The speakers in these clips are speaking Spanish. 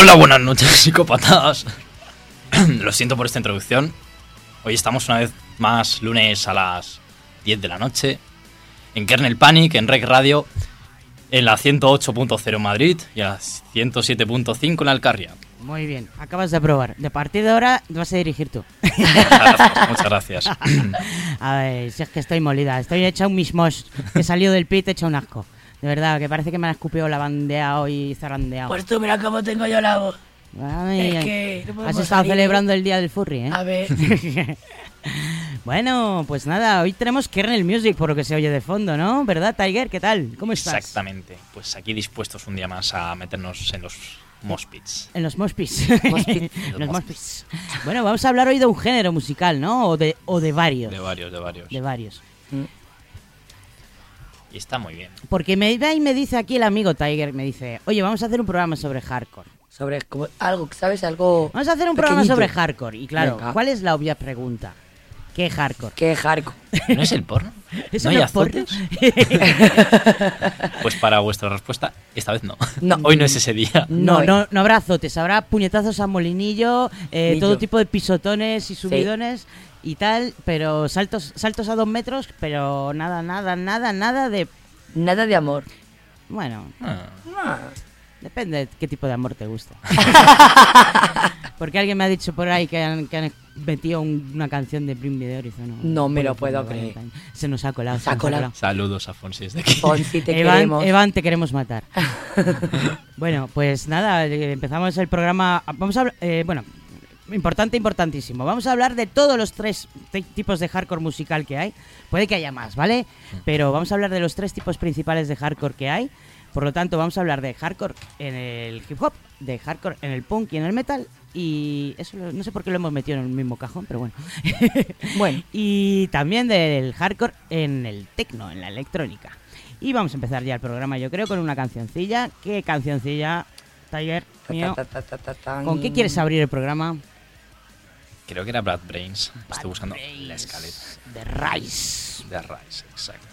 Hola, buenas noches, psicópatas. Lo siento por esta introducción. Hoy estamos una vez más lunes a las 10 de la noche en Kernel Panic, en Rec Radio, en la 108.0 en Madrid y a la 107.5 en Alcarria. Muy bien, acabas de aprobar. De partir de ahora vas a dirigir tú. Muchas gracias. Muchas gracias. a ver, si es que estoy molida. Estoy hecha un mismos. He salido del pit hecha un asco. De verdad, que parece que me han escupido la bandeado y zarandeado. Pues tú mira cómo tengo yo la voz. Ay, es que no Has estado salir. celebrando el día del furry, ¿eh? A ver. bueno, pues nada, hoy tenemos Kernel Music por lo que se oye de fondo, ¿no? ¿Verdad, Tiger? ¿Qué tal? ¿Cómo estás? Exactamente. Pues aquí dispuestos un día más a meternos en los mospits. En los mospis. Mospit. En los. Bueno, vamos a hablar hoy de un género musical, ¿no? O de, o de varios. De varios, de varios. De varios. Y está muy bien. Porque me va y me dice aquí el amigo Tiger, me dice, oye, vamos a hacer un programa sobre hardcore. Sobre como algo, ¿sabes? Algo. Vamos a hacer un programa sobre hardcore. Y claro, Venga. ¿cuál es la obvia pregunta? ¿Qué hardcore? ¿Qué hardcore? ¿No es el porno? ¿Eso ¿No hay no es porno? azotes? Pues para vuestra respuesta, esta vez no. No. Hoy no es ese día. No, No, no, no habrá azotes, habrá puñetazos a molinillo, eh, todo tipo de pisotones y subidones y tal, pero saltos, saltos a dos metros, pero nada, nada, nada, nada de... Nada de amor. Bueno, Ah, Ah. depende de qué tipo de amor te gusta. Porque alguien me ha dicho por ahí que han, que han metido un- una canción de Bring Me the Horizon. ¿no? No me lo el puedo creer. Valentine. Se nos ha colado. Se ha nos colado. Saludos a Fonsi desde aquí. Fonsi, te Evan, queremos. Evan, te queremos matar. bueno, pues nada, eh, empezamos el programa. Vamos a hablar, eh, bueno, importante, importantísimo. Vamos a hablar de todos los tres ti- tipos de hardcore musical que hay. Puede que haya más, ¿vale? Pero vamos a hablar de los tres tipos principales de hardcore que hay. Por lo tanto, vamos a hablar de hardcore en el hip hop, de hardcore en el punk y en el metal. Y eso lo- no sé por qué lo hemos metido en el mismo cajón, pero bueno. Bueno, y también del hardcore en el techno, en la electrónica. Y vamos a empezar ya el programa, yo creo, con una cancioncilla. ¿Qué cancioncilla, Tiger, mío? ¿Con qué quieres abrir el programa? Creo que era Brad Brains. Estoy buscando Brains. la escaleta The Rise. de Rise, exacto.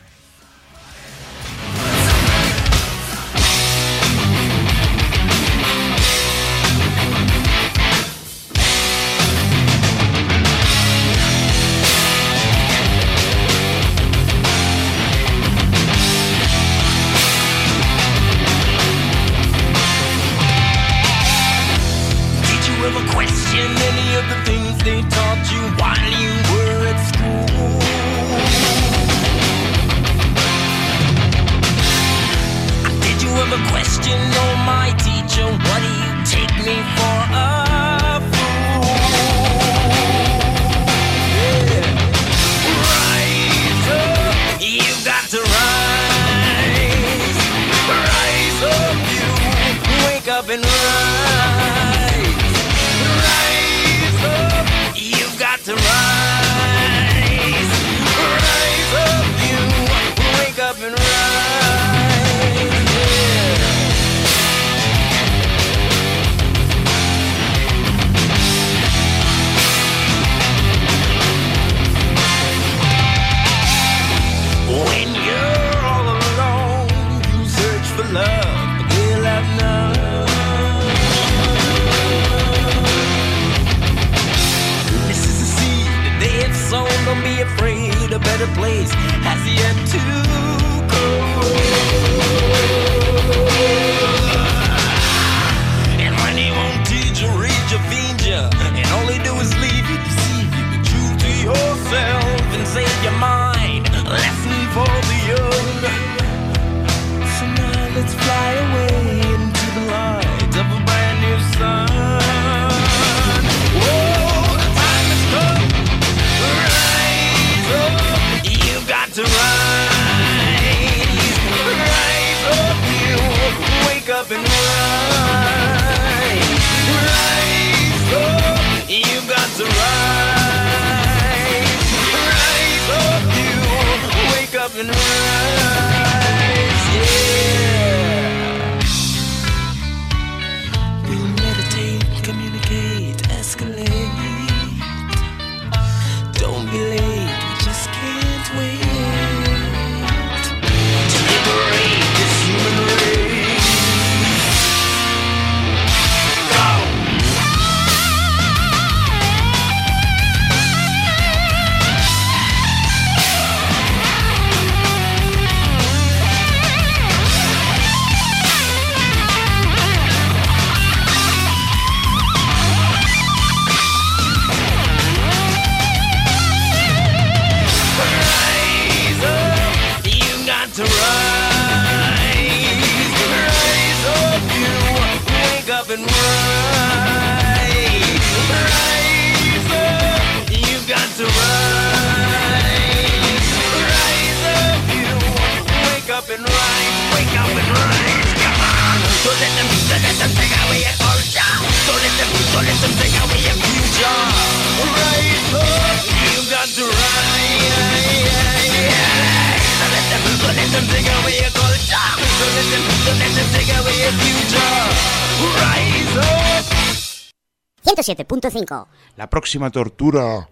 107.5. La próxima tortura,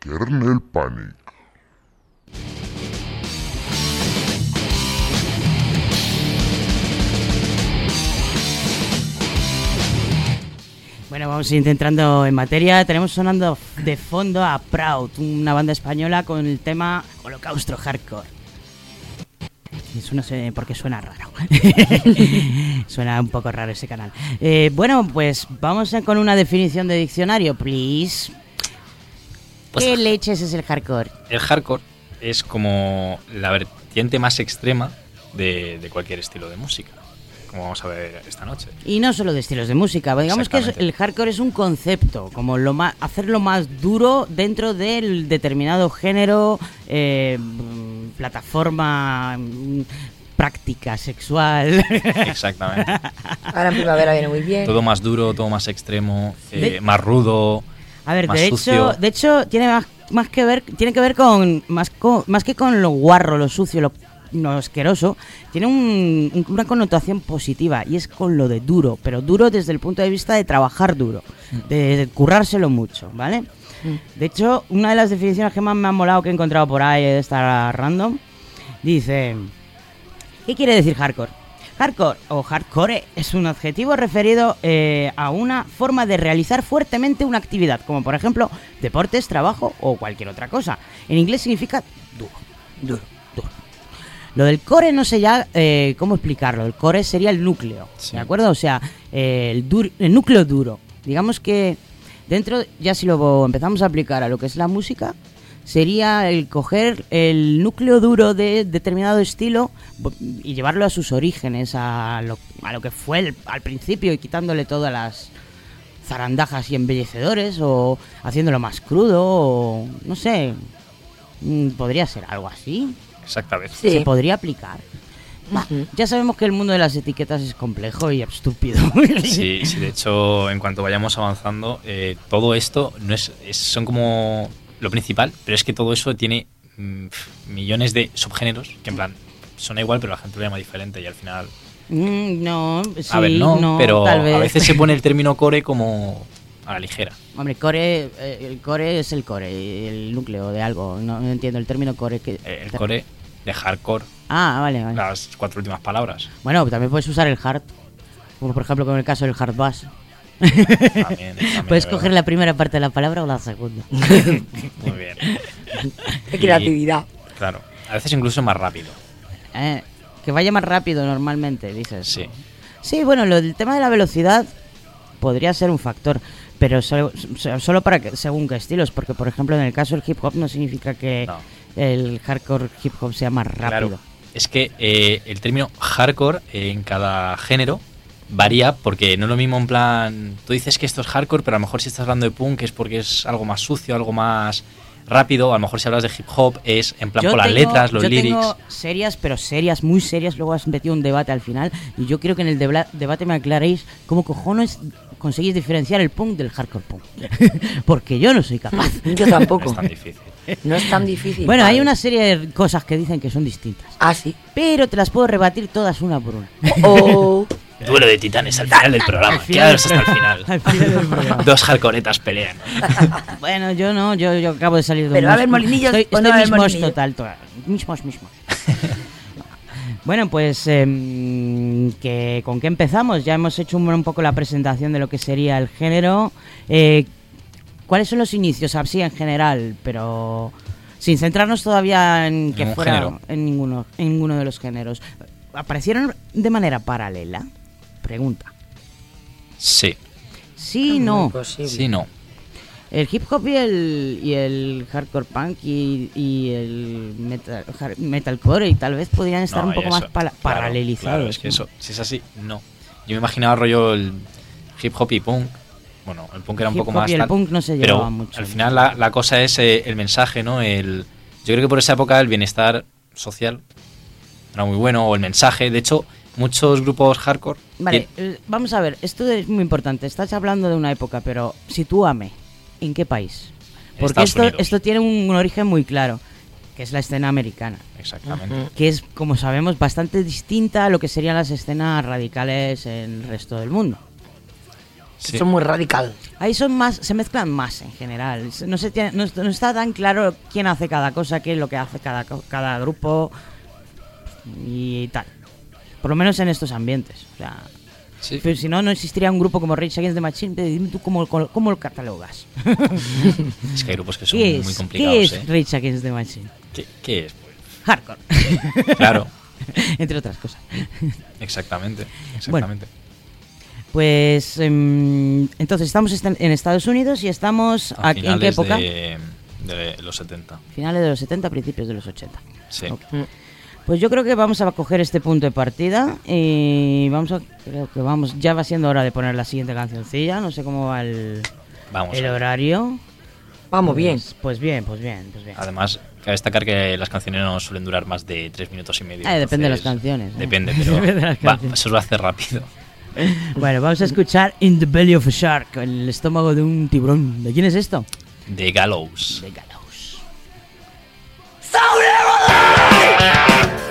Kernel Panic. Bueno, vamos a ir entrando en materia. Tenemos sonando de fondo a Proud, una banda española con el tema Holocausto Hardcore. Eso no sé por qué suena raro. suena un poco raro ese canal. Eh, bueno, pues vamos a- con una definición de diccionario, please. Pues- ¿Qué leches es el hardcore? El hardcore es como la vertiente más extrema de, de cualquier estilo de música, como vamos a ver esta noche. Y no solo de estilos de música, digamos que es- el hardcore es un concepto, como lo más, hacerlo más duro dentro del determinado género, eh, plataforma, mm, práctica sexual. Exactamente. Ahora en primavera viene muy bien. todo más duro, todo más extremo, eh, De- más rudo. A ver, más de sucio. hecho, de hecho tiene más, más que ver, tiene que ver con más, co- más que con lo guarro, lo sucio, lo, lo asqueroso, tiene un- un- una connotación positiva y es con lo de duro, pero duro desde el punto de vista de trabajar duro, de, de currárselo mucho, ¿vale? De hecho, una de las definiciones que más me han molado que he encontrado por ahí de esta random dice ¿Qué quiere decir hardcore? Hardcore o hardcore es un adjetivo referido eh, a una forma de realizar fuertemente una actividad, como por ejemplo deportes, trabajo o cualquier otra cosa. En inglés significa duro, duro, duro. Lo del core no sé ya eh, cómo explicarlo. El core sería el núcleo, Sí. ¿de acuerdo? O sea, eh, el núcleo duro. Digamos que dentro, ya si lo empezamos a aplicar a lo que es la música, sería el coger el núcleo duro de determinado estilo y llevarlo a sus orígenes, a lo, a lo que fue el- al principio y quitándole todas las zarandajas y embellecedores o haciéndolo más crudo o no sé, mm, podría ser algo así, Exactamente. Sí. se podría aplicar. Bah. Ya sabemos que el mundo de las etiquetas es complejo y estúpido. Sí, sí, de hecho, en cuanto vayamos avanzando, eh, todo esto no es, es- son como lo principal, pero es que todo eso tiene mm, millones de subgéneros que en plan suena igual, pero la gente lo llama diferente y al final. Mm, no, sí, a ver, no, pero tal vez. a veces se pone el término core como a la ligera. Hombre, core, eh, el core es el core, el núcleo de algo. No, no entiendo el término core. Que, Eh, El core de hardcore, Ah, vale, vale. las cuatro últimas palabras. Bueno, también puedes usar el hard. Como por ejemplo con el caso del hard bass. También, también, Puedes de coger la primera parte de la palabra o la segunda. Muy bien. Qué creatividad. Claro. A veces incluso más rápido. Eh, que vaya más rápido normalmente, dices. Sí. Sí, bueno, lo del tema de la velocidad podría ser un factor, pero solo, so- solo para que, según qué estilos, porque por ejemplo en el caso del hip hop no significa que No. El hardcore hip hop sea más rápido. Claro. Es que eh, el término hardcore en cada género varía porque no es lo mismo en plan. Tú dices que esto es hardcore, pero a lo mejor si estás hablando de punk es porque es algo más sucio, algo más rápido. A lo mejor si hablas de hip hop es en plan Yo por las tengo- letras, los yo lyrics. tengo serias, pero serias, muy serias. Luego has metido un debate al final. Y yo quiero que en el debla- debate me aclaréis cómo cojones conseguís diferenciar el punk del hardcore punk. Porque yo no soy capaz. Yo No tampoco. es tan difícil. No es tan difícil. Bueno, hay una serie de cosas que dicen que son distintas. Ah, sí. Pero te las puedo rebatir todas una por una. O. Duelo de titanes al final del programa. Quedaros hasta el final. Al final. Dos hardcoretas pelean. Bueno, yo no, yo, yo acabo de salir de Pero un va a haber molinillos Estoy, o no estoy va a haber mismos molinillos. total, to- mismos, mismos. Bueno, pues em, que, ¿con qué empezamos? Ya hemos hecho un, un poco la presentación de lo que sería el género. Eh, ¿Cuáles son los inicios? Así en general, pero sin centrarnos todavía en que fuera género. en ninguno, en ninguno de los géneros. ¿Aparecieron de manera paralela? Pregunta. Sí. Sí, no. Sí, no. El hip hop y el, y el hardcore punk y, y el metal, metalcore y tal vez podrían estar No, un poco eso, más claro, paralelizados. claro, es que eso, si es así, no. Yo me imaginaba rollo el hip hop y punk. Bueno, el punk era un Hip poco más y el punk no se pero mucho. al final la, la cosa es eh, el mensaje, ¿no? El, yo creo que por esa época el bienestar social era muy bueno, o el mensaje. De hecho, muchos grupos hardcore. Vale, vamos a ver, esto es muy importante. Estás hablando de una época, pero sitúame. ¿En qué país? Porque Estados esto, Unidos. esto tiene un, origen muy claro, que es la escena americana. Exactamente. Que es, como sabemos, bastante distinta a lo que serían las escenas radicales en el resto del mundo. Sí. Son muy radical. Ahí son más, se mezclan más en general. No, se tiene- no, no está tan claro quién hace cada cosa, qué es lo que hace cada, cada grupo y tal. Por lo menos en estos ambientes. O sea, Sí. pero si no, no existiría un grupo como Rage Against the Machine. Dime tú cómo, cómo, cómo lo catalogas. Es que hay grupos que son ¿Qué muy es, complicados. ¿qué es ¿eh? Rage Against the Machine? ¿Qué, qué es? Hardcore. Claro, Entre otras cosas. exactamente. Exactamente. Pues em, entonces estamos est- en Estados Unidos y estamos A aquí, ¿en qué época? De, de los 70. Finales de los 70, principios de los 80. Sí. Ok. Pues yo creo que vamos a coger este punto de partida y vamos a creo que vamos ya va siendo hora de poner la siguiente cancioncilla, no sé cómo va el, Vamos. el horario. Vamos bien. Pues, pues bien, pues bien, pues bien. Además, cabe destacar que las canciones no suelen durar más de tres minutos y medio. Ah, depende de las canciones, ¿eh? Depende, pero Depende de las va, canciones. se a hacer rápido. Bueno, vamos a escuchar In the Belly of a Shark, en el estómago de un tiburón. ¿De quién es esto? De Gallows. De Gallows. Yeah.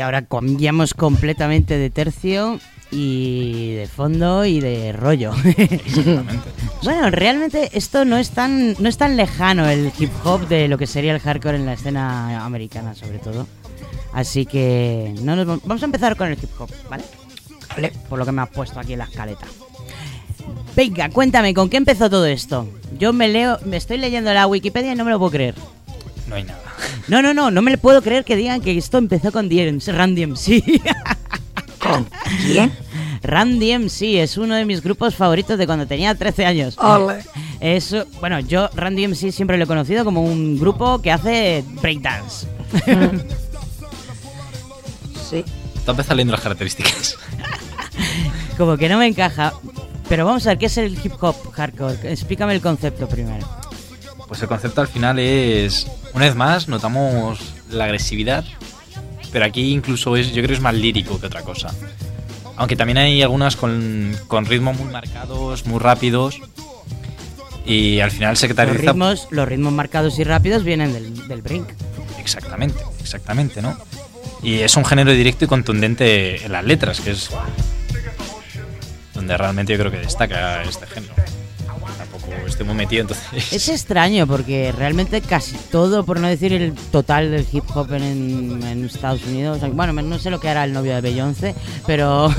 Y ahora cambiamos completamente de tercio y de fondo y de rollo. Exactamente. bueno, realmente esto no es tan no es tan lejano el hip hop de lo que sería el hardcore en la escena americana, sobre todo. Así que no nos vam- vamos a empezar con el hip hop, ¿vale? Vale. Por lo que me has puesto aquí en la escaleta. Venga, cuéntame, ¿con qué empezó todo esto? Yo me leo, me estoy leyendo la Wikipedia y no me lo puedo creer. No hay nada. No, no, no, no me lo puedo creer que digan que esto empezó con DMC, Run DMC. ¿Con quién? Run DMC es uno de mis grupos favoritos de cuando tenía 13 años. Ole. Es, bueno, yo Run DMC siempre lo he conocido como un grupo que hace breakdance. Sí. Empiezas leyendo las características. como que no me encaja. Pero vamos a ver, ¿qué es el hip hop hardcore? Explícame el concepto primero. Pues el concepto al final es, una vez más, notamos la agresividad, pero aquí incluso es, yo creo que es más lírico que otra cosa. Aunque también hay algunas con, con ritmos muy marcados, muy rápidos, y al final se Los ritmos, los ritmos marcados y rápidos vienen del, del brink. Exactamente, exactamente, ¿no? Y es un género directo y contundente en las letras, que es donde realmente yo creo que destaca este género. Tampoco estoy muy metido, entonces... Es extraño porque realmente casi todo, por no decir el total del hip hop en, en Estados Unidos, bueno, no sé lo que hará el novio de Beyoncé, pero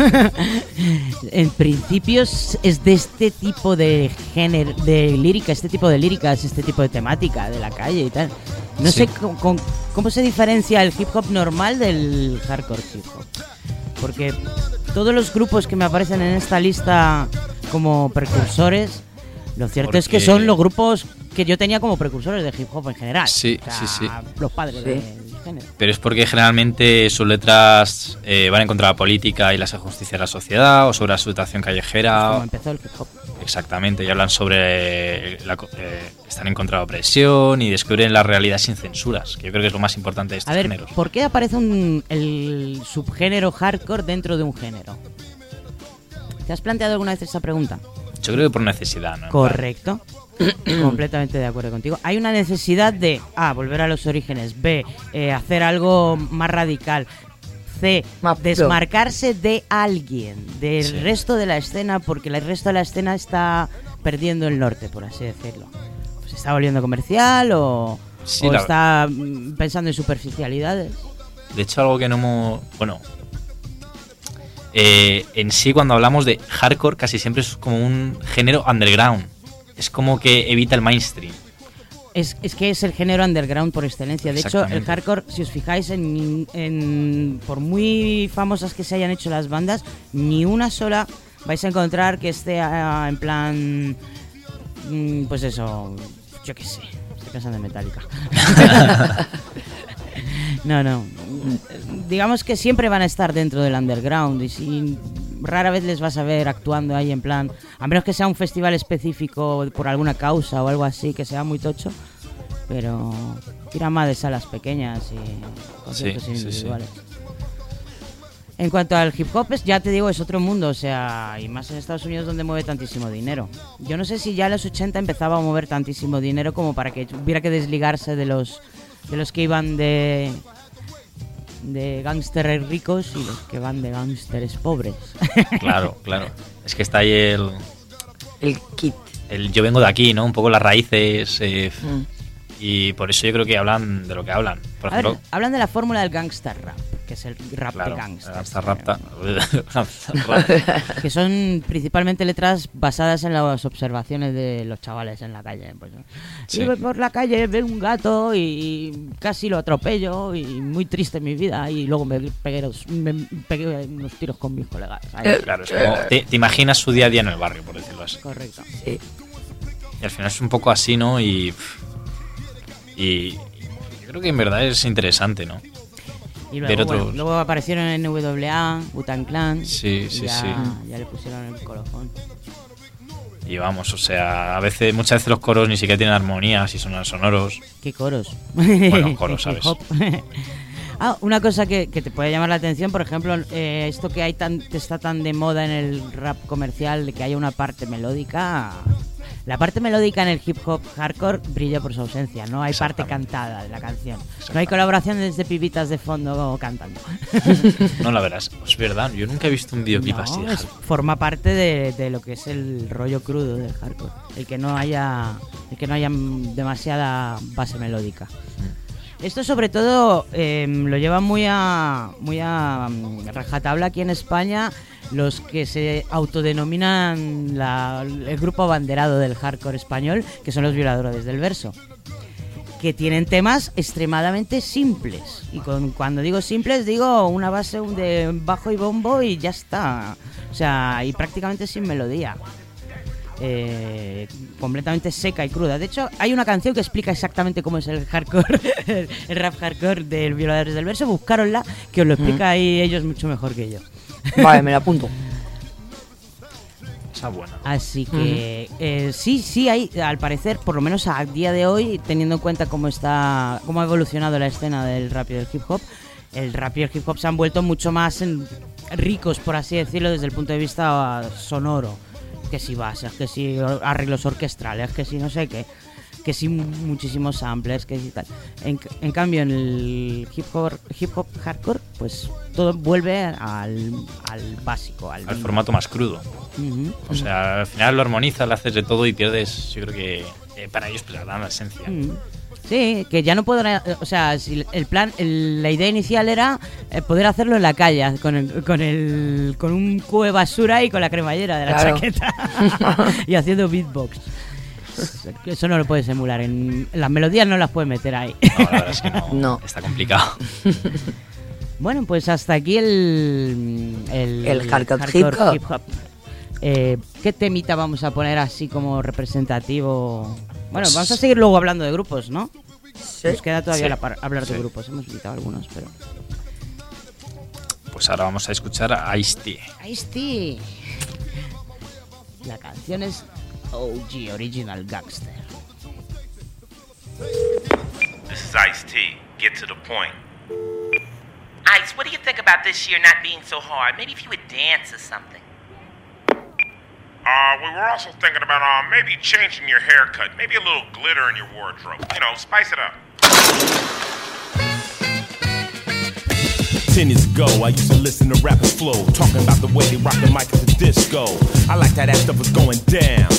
en principio es es de este tipo de género, de lírica, este tipo de líricas, este tipo de temática de la calle y tal. No Sí. sé con- con- cómo se diferencia el hip hop normal del hardcore hip hop. Porque todos los grupos que me aparecen en esta lista como precursores, lo cierto es que son los grupos que yo tenía como precursores de hip hop en general. Sí, O sea, sí, sí. Los padres Sí. del género. Pero es porque generalmente sus letras eh, van en contra de la política y la justicia de la sociedad o sobre la situación Como callejera. empezó el hip hop. Exactamente, y hablan sobre. la co- eh, están en contra de la opresión y descubren la realidad sin censuras, que yo creo que es lo más importante de estos A ver, géneros. ¿por qué aparece un, el subgénero hardcore dentro de un género? ¿Te has planteado alguna vez esa pregunta? Yo creo que por necesidad, ¿no? Correcto. Completamente de acuerdo contigo. Hay una necesidad de A. Volver a los orígenes. B. eh, hacer algo más radical. C. Desmarcarse de alguien, del Sí. resto de la escena, porque el resto de la escena está perdiendo el norte, por así decirlo. ¿Se está volviendo comercial o, Sí, o la- está mm, pensando en superficialidades? De hecho, algo que no hemos. Bueno. Eh, en sí, cuando hablamos de hardcore, casi siempre es como un género underground. Es como que evita el mainstream. Es, es que es el género underground por excelencia. De hecho, el hardcore, si os fijáis, en, en- por muy famosas que se hayan hecho las bandas, ni una sola vais a encontrar que esté ah, en plan. mm, Pues eso, yo qué sé. Estoy pensando en Metallica. no, no. Digamos que siempre van a estar dentro del underground y si rara vez les vas a ver actuando ahí en plan, a menos que sea un festival específico por alguna causa o algo así que sea muy tocho, pero tira más de salas pequeñas y conciertos Sí, sí, sí. individuales. En cuanto al hip hop, es, ya te digo, es otro mundo, o sea, y más en Estados Unidos donde mueve tantísimo dinero. Yo no sé si ya en los 80 empezaba a mover tantísimo dinero como para que hubiera que desligarse de los de los que iban de de gángsteres ricos y los que van de gángsteres pobres. Claro, claro. Es que está ahí el, El kit. el yo vengo de aquí, ¿no? Un poco las raíces. eh, Mm. Y por eso yo creo que hablan de lo que hablan. Por A ver, ejemplo, hablan de la fórmula del gangster rap, que es el rap claro, de gangsters. hasta rapta. rap. que son principalmente letras basadas en las observaciones de los chavales en la calle. Pues. Sí. Iba por la calle, veo un gato y casi lo atropello y muy triste mi vida y luego me pegué, los- me pegué unos tiros con mis colegas. Ahí. Claro, es como, te, te imaginas su día a día en el barrio, por decirlo así. Correcto. Sí. Y al final es un poco así, ¿no? Y, y yo creo que en verdad es interesante, ¿no? Y Ver luego, bueno, otros- luego aparecieron en NWA, Butan Clan. Sí, sí, ya, sí. Ya le pusieron el colofón. Y vamos, o sea, a veces, muchas veces los coros ni siquiera tienen armonías y son sonoros. ¿Qué coros? Bueno, coros, ¿sabes? ah, una cosa que, que te puede llamar la atención, por ejemplo, eh, esto que hay tan, está tan de moda en el rap comercial, de que haya una parte melódica, La parte melódica en el hip hop hardcore brilla por su ausencia, no hay parte cantada de la canción. No hay colaboraciones de pibitas de fondo cantando. No, la verás. Es verdad, yo nunca he visto un videoclip No, así. de es- forma parte de, de lo que es el rollo crudo del hardcore. El que no haya, el que no haya mm, demasiada base melódica. Esto sobre todo eh, lo llevan muy a muy a mm, rajatabla aquí en España los que se autodenominan la- el grupo abanderado del hardcore español, que son los violadores del verso que tienen temas extremadamente simples. Y con, cuando digo simples, digo una base de bajo y bombo y ya está. O sea, y prácticamente sin melodía. Eh, completamente seca y cruda. De hecho, hay una canción que explica exactamente cómo es el hardcore, el rap hardcore del Violadores del Verso. Buscaronla, que os lo explica ahí ellos mucho mejor que yo. Vale, me la apunto. Esa buena. Así que eh, sí, sí hay, al parecer, por lo menos a día de hoy, teniendo en cuenta cómo está, cómo ha evolucionado la escena del rap y del hip hop, el rap y el hip hop se han vuelto mucho más en- ricos, por así decirlo, desde el punto de vista sonoro. Que si bases, que si arreglos orquestrales, que si no sé qué, que si muchísimos samplers, que si tal. En, en cambio, en el hip hop, hip hop hardcore, pues todo vuelve al, al básico, al, Al formato más crudo. O sea, al final lo armonizas, le haces de todo y pierdes, yo creo que eh, para ellos pues, la esencia. Sí, que ya no podrá, o sea, si el plan, el- la idea inicial era eh, poder hacerlo en la calle, con el, con el, con un cubo de basura y con la cremallera de la Claro. chaqueta y haciendo beatbox. Eso no lo puedes emular, en, las melodías no las puedes meter ahí. No, la verdad es que no. No. Está complicado. Bueno, pues hasta aquí el el, El hardcore hip hop. Eh, ¿Qué temita vamos a poner así como representativo? Bueno, vamos a seguir luego hablando de grupos, ¿no? Sí. Nos queda todavía Sí. la par- hablar de Sí. grupos. Hemos invitado algunos, pero. Pues ahora vamos a escuchar a Ice-T. Ice-T. La canción es OG, Original Gangster. This is Ice T. Get to the point. Ice, what do you think about this year not being so hard? Maybe if you would dance or something. Uh, we were also thinking about uh, maybe changing your haircut, maybe a little glitter in your wardrobe. You know, spice it up. Ten years ago, I used to listen to rappers flow, talking about the way they rock the mic at the disco. I liked that that stuff was going down.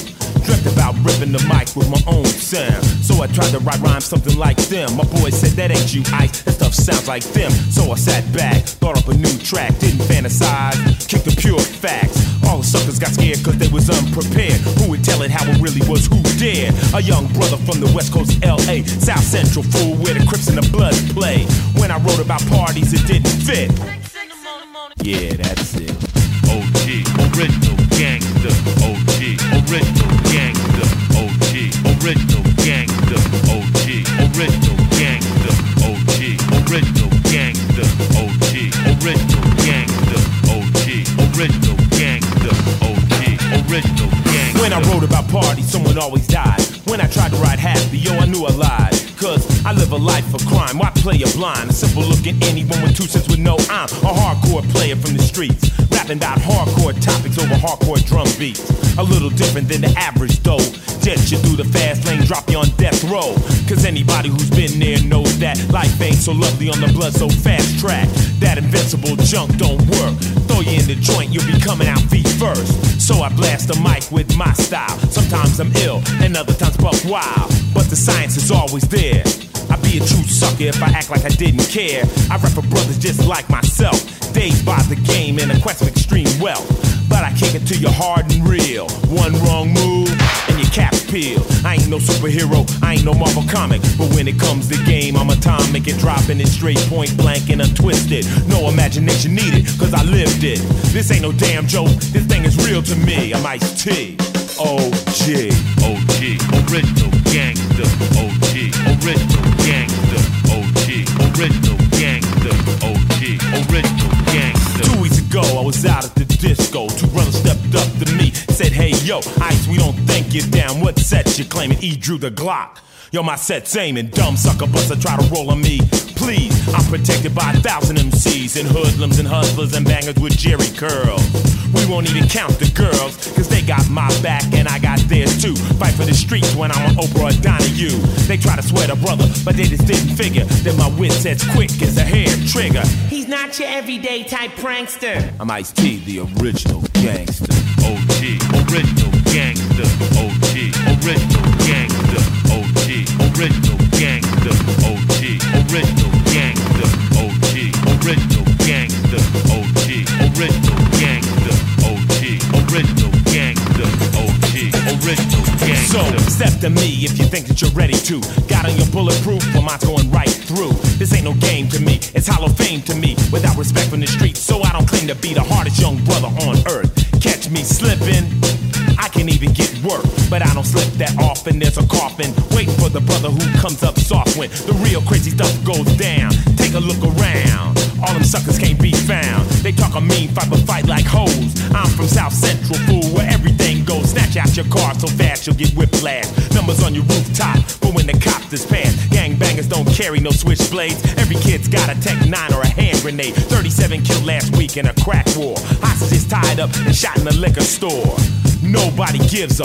Dreamt about ripping the mic with my own sound. So I tried to write rhymes something like them. My boy said that ain't you, Ice. That stuff sounds like them. So I sat back, thought up a new track, didn't fantasize, kicked the pure facts. All the suckers got scared cause they was unprepared. Who would tell it how it really was? Who dared? A young brother from the west coast LA, South Central, fool where the Crips and the Bloods play. When I wrote about parties, it didn't fit. Yeah, that's it. OG, original gangster. OG, original gangster. OG, original gangster. OG, original gangster. OG, original gangster. OG, original gangster. OG, original gangster. OG, original gangster. When I wrote about parties, someone always died. When I tried to ride happy, yo, I knew I lied. Cause I live a life of crime. Why play a blind? A simple look at anyone with two cents would know I'm a hardcore player from the streets. Rapping about hardcore topics over hardcore drum beats. A little different than the average though. Jet you through the fast lane, drop you on death row. Cause anybody who's been there knows that life ain't so lovely on the blood so fast track. That invincible junk don't work. Throw you in the joint, you'll be coming out feet first. So I blast the mic with my style. Sometimes I'm ill, and other times buck wild. But the science is always there. I'd be a true sucker if I act like I didn't care. I rap for brothers just like myself. Dazed by the game in a quest of extreme wealth. But I kick it to you hard and real. One wrong move, and your cap's peeled. I ain't no superhero, I ain't no Marvel comic. But when it comes to game, I'm atomic and dropping it straight point blank and untwisted. No imagination needed, cause I lived it. This ain't no damn joke, this thing is real to me. I'm Ice T. OG. OG, original gangster. OG, original gangster. OG, original gangster. OG, original gangster. Ago, I was out at the disco. Two brothers stepped up to me, said, Hey yo, Ice, we don't think you're down. What set you claiming? E drew the Glock. Yo, my set's aiming. Dumb sucker buster try to roll on me. Please, I'm protected by a thousand MCs and hoodlums and hustlers and bangers with Jerry curls. We won't even count the girls, cause they got my back and I got theirs too. Fight for the streets when I'm on Oprah or Donahue. They try to sweat a brother, but they just didn't figure that my wit's as quick as a hair trigger. He's not your everyday type prankster. I'm Ice T, the original gangster. OG, original gangster. OG, original original gangster. OG, original gangster. OG, original gangster. OG, original gangster. OG, original gangster. OG, original gangster. So, step to me if you think that you're ready to. Got on your bulletproof, well, mine's going right through. This ain't no game to me, it's hollow fame to me. Without respect from the streets, so I don't claim to be the hardest young brother on earth. Catch me slipping. The brother who comes up soft when the real crazy stuff goes down. Take a look around. All them suckers can't be found. They talk a mean fight, but fight like hoes. I'm from South Central, fool, where everything goes. Snatch out your car so fast you'll get whiplash. Numbers on your rooftop, but when the cops is past, gangbangers don't carry no switchblades. Every kid's got a Tech 9 or a hand grenade. 37 killed last week in a crack war. Hostages tied up and shot in the liquor store. Nobody gives a.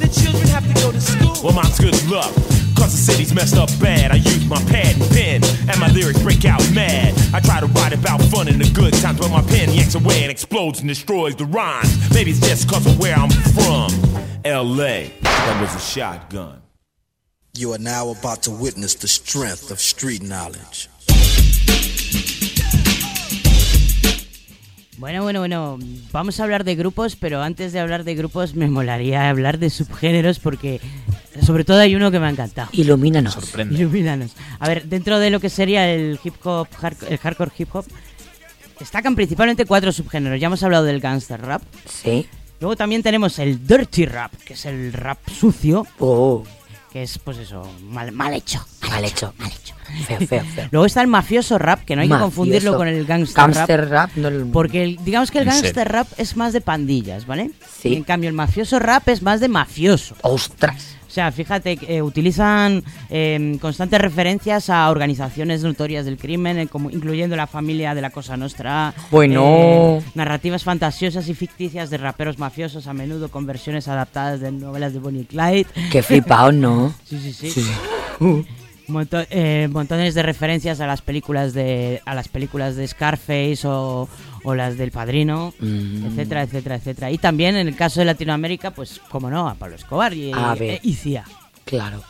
The children have to go to school. Well, mine's good luck. Cause the city's messed up bad. I use my pad and pen, and my lyrics break out mad. I try to write about fun and the good times, but my pen yanks away and explodes and destroys the rhymes. Maybe it's just cause of where I'm from. LA, that was a shotgun. You are now about to witness the strength of street knowledge. Bueno, bueno, bueno, vamos a hablar de grupos, pero antes de hablar de grupos me molaría hablar de subgéneros porque sobre todo hay uno que me ha encantado. Ilumínanos. Sorprende. Ilumínanos. A ver, dentro de lo que sería el hip hop, hard- el hardcore hip hop, destacan principalmente cuatro subgéneros. Ya hemos hablado del gangster rap. Sí. Luego también tenemos el dirty rap, que es el rap sucio. Oh. Que es, pues eso, mal, mal hecho. Mal hecho. Feo, feo, feo. Luego está el mafioso rap, que no hay que confundirlo con el gangster, Gangster rap, no el- Porque el- digamos que el gangster rap es más de pandillas, ¿vale? Sí. En cambio, el mafioso rap es más de mafioso. ¡Ostras! O sea, fíjate, eh, utilizan eh, constantes referencias a organizaciones notorias del crimen, eh, como, incluyendo la familia de la Cosa Nostra. Bueno. eh, narrativas fantasiosas y ficticias de raperos mafiosos, a menudo con versiones adaptadas de novelas de Bonnie Clyde. Qué flipado, ¿no? Sí, sí, sí. Sí. Monto- eh, montones de referencias a las películas de a las películas de Scarface o, o las del Padrino, Mm. etcétera, etcétera, etcétera. Y también en el caso de Latinoamérica, pues como no, a Pablo Escobar y, A ver. y Cia. Claro.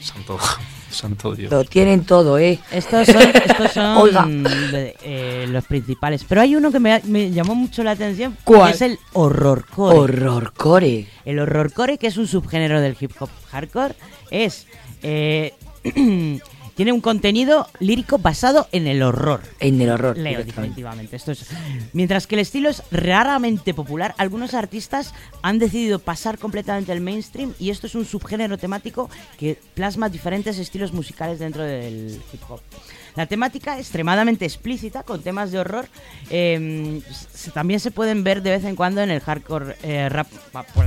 Santo, santo Dios. Lo tienen todo, ¿eh? Estos son, estos son Oiga. de- eh, los principales. Pero hay uno que me, me llamó mucho la atención, ¿Cuál? que es el horrorcore. Horrorcore. El horrorcore, que es un subgénero del hip hop hardcore, es eh, tiene un contenido lírico basado en el horror. En el horror. Leo, definitivamente. Esto es... Mientras que el estilo es raramente popular, algunos artistas han decidido pasar completamente al mainstream y esto es un subgénero temático que plasma diferentes estilos musicales dentro del hip hop. La temática extremadamente explícita, con temas de horror, eh, s- también se pueden ver de vez en cuando en el hardcore eh, rap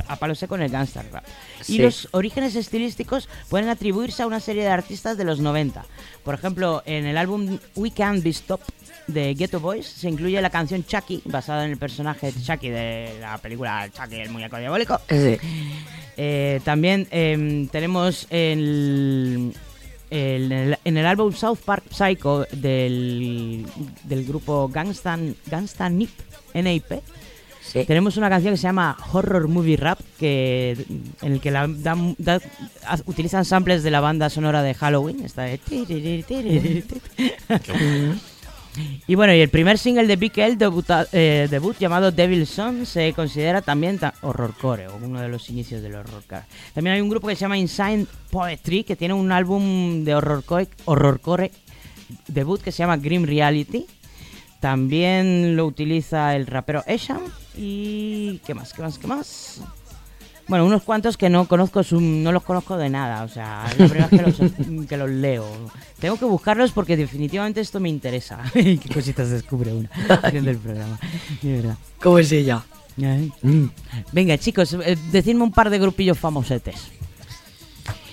a palo seco, en el gangster rap. Y los orígenes estilísticos pueden atribuirse a una serie de artistas de los 90. Por ejemplo, en el álbum We Can't Be Stopped de Ghetto Boys se incluye la canción Chucky, basada en el personaje Chucky de la película Chucky, el muñeco diabólico. Sí. Eh, también em, tenemos el, el- el- en el álbum South Park Psycho del, del grupo Gangstan, Gangstan Nip, NIP. Tenemos una canción que se llama Horror Movie Rap, que, en el que la, dan- da- haz- utilizan samples de la banda sonora de Halloween. Esta de Y bueno, y el primer single de Big L eh, debut llamado Devil Son se considera también ta- horrorcore, o uno de los inicios del horrorcore. También hay un grupo que se llama Insane Poetry, que tiene un álbum de horrorcore, horrorcore debut que se llama Grim Reality. También lo utiliza el rapero Esham. Y... ¿Qué más? ¿Qué más? ¿Qué más? Bueno, unos cuantos que no conozco, no los conozco de nada, o sea, la primera vez que los, que los leo. Tengo que buscarlos porque definitivamente esto me interesa. Qué cositas descubre programa, de verdad. ¿Cómo es ella? Ay. Venga, chicos, eh, decidme un par de grupillos famosetes.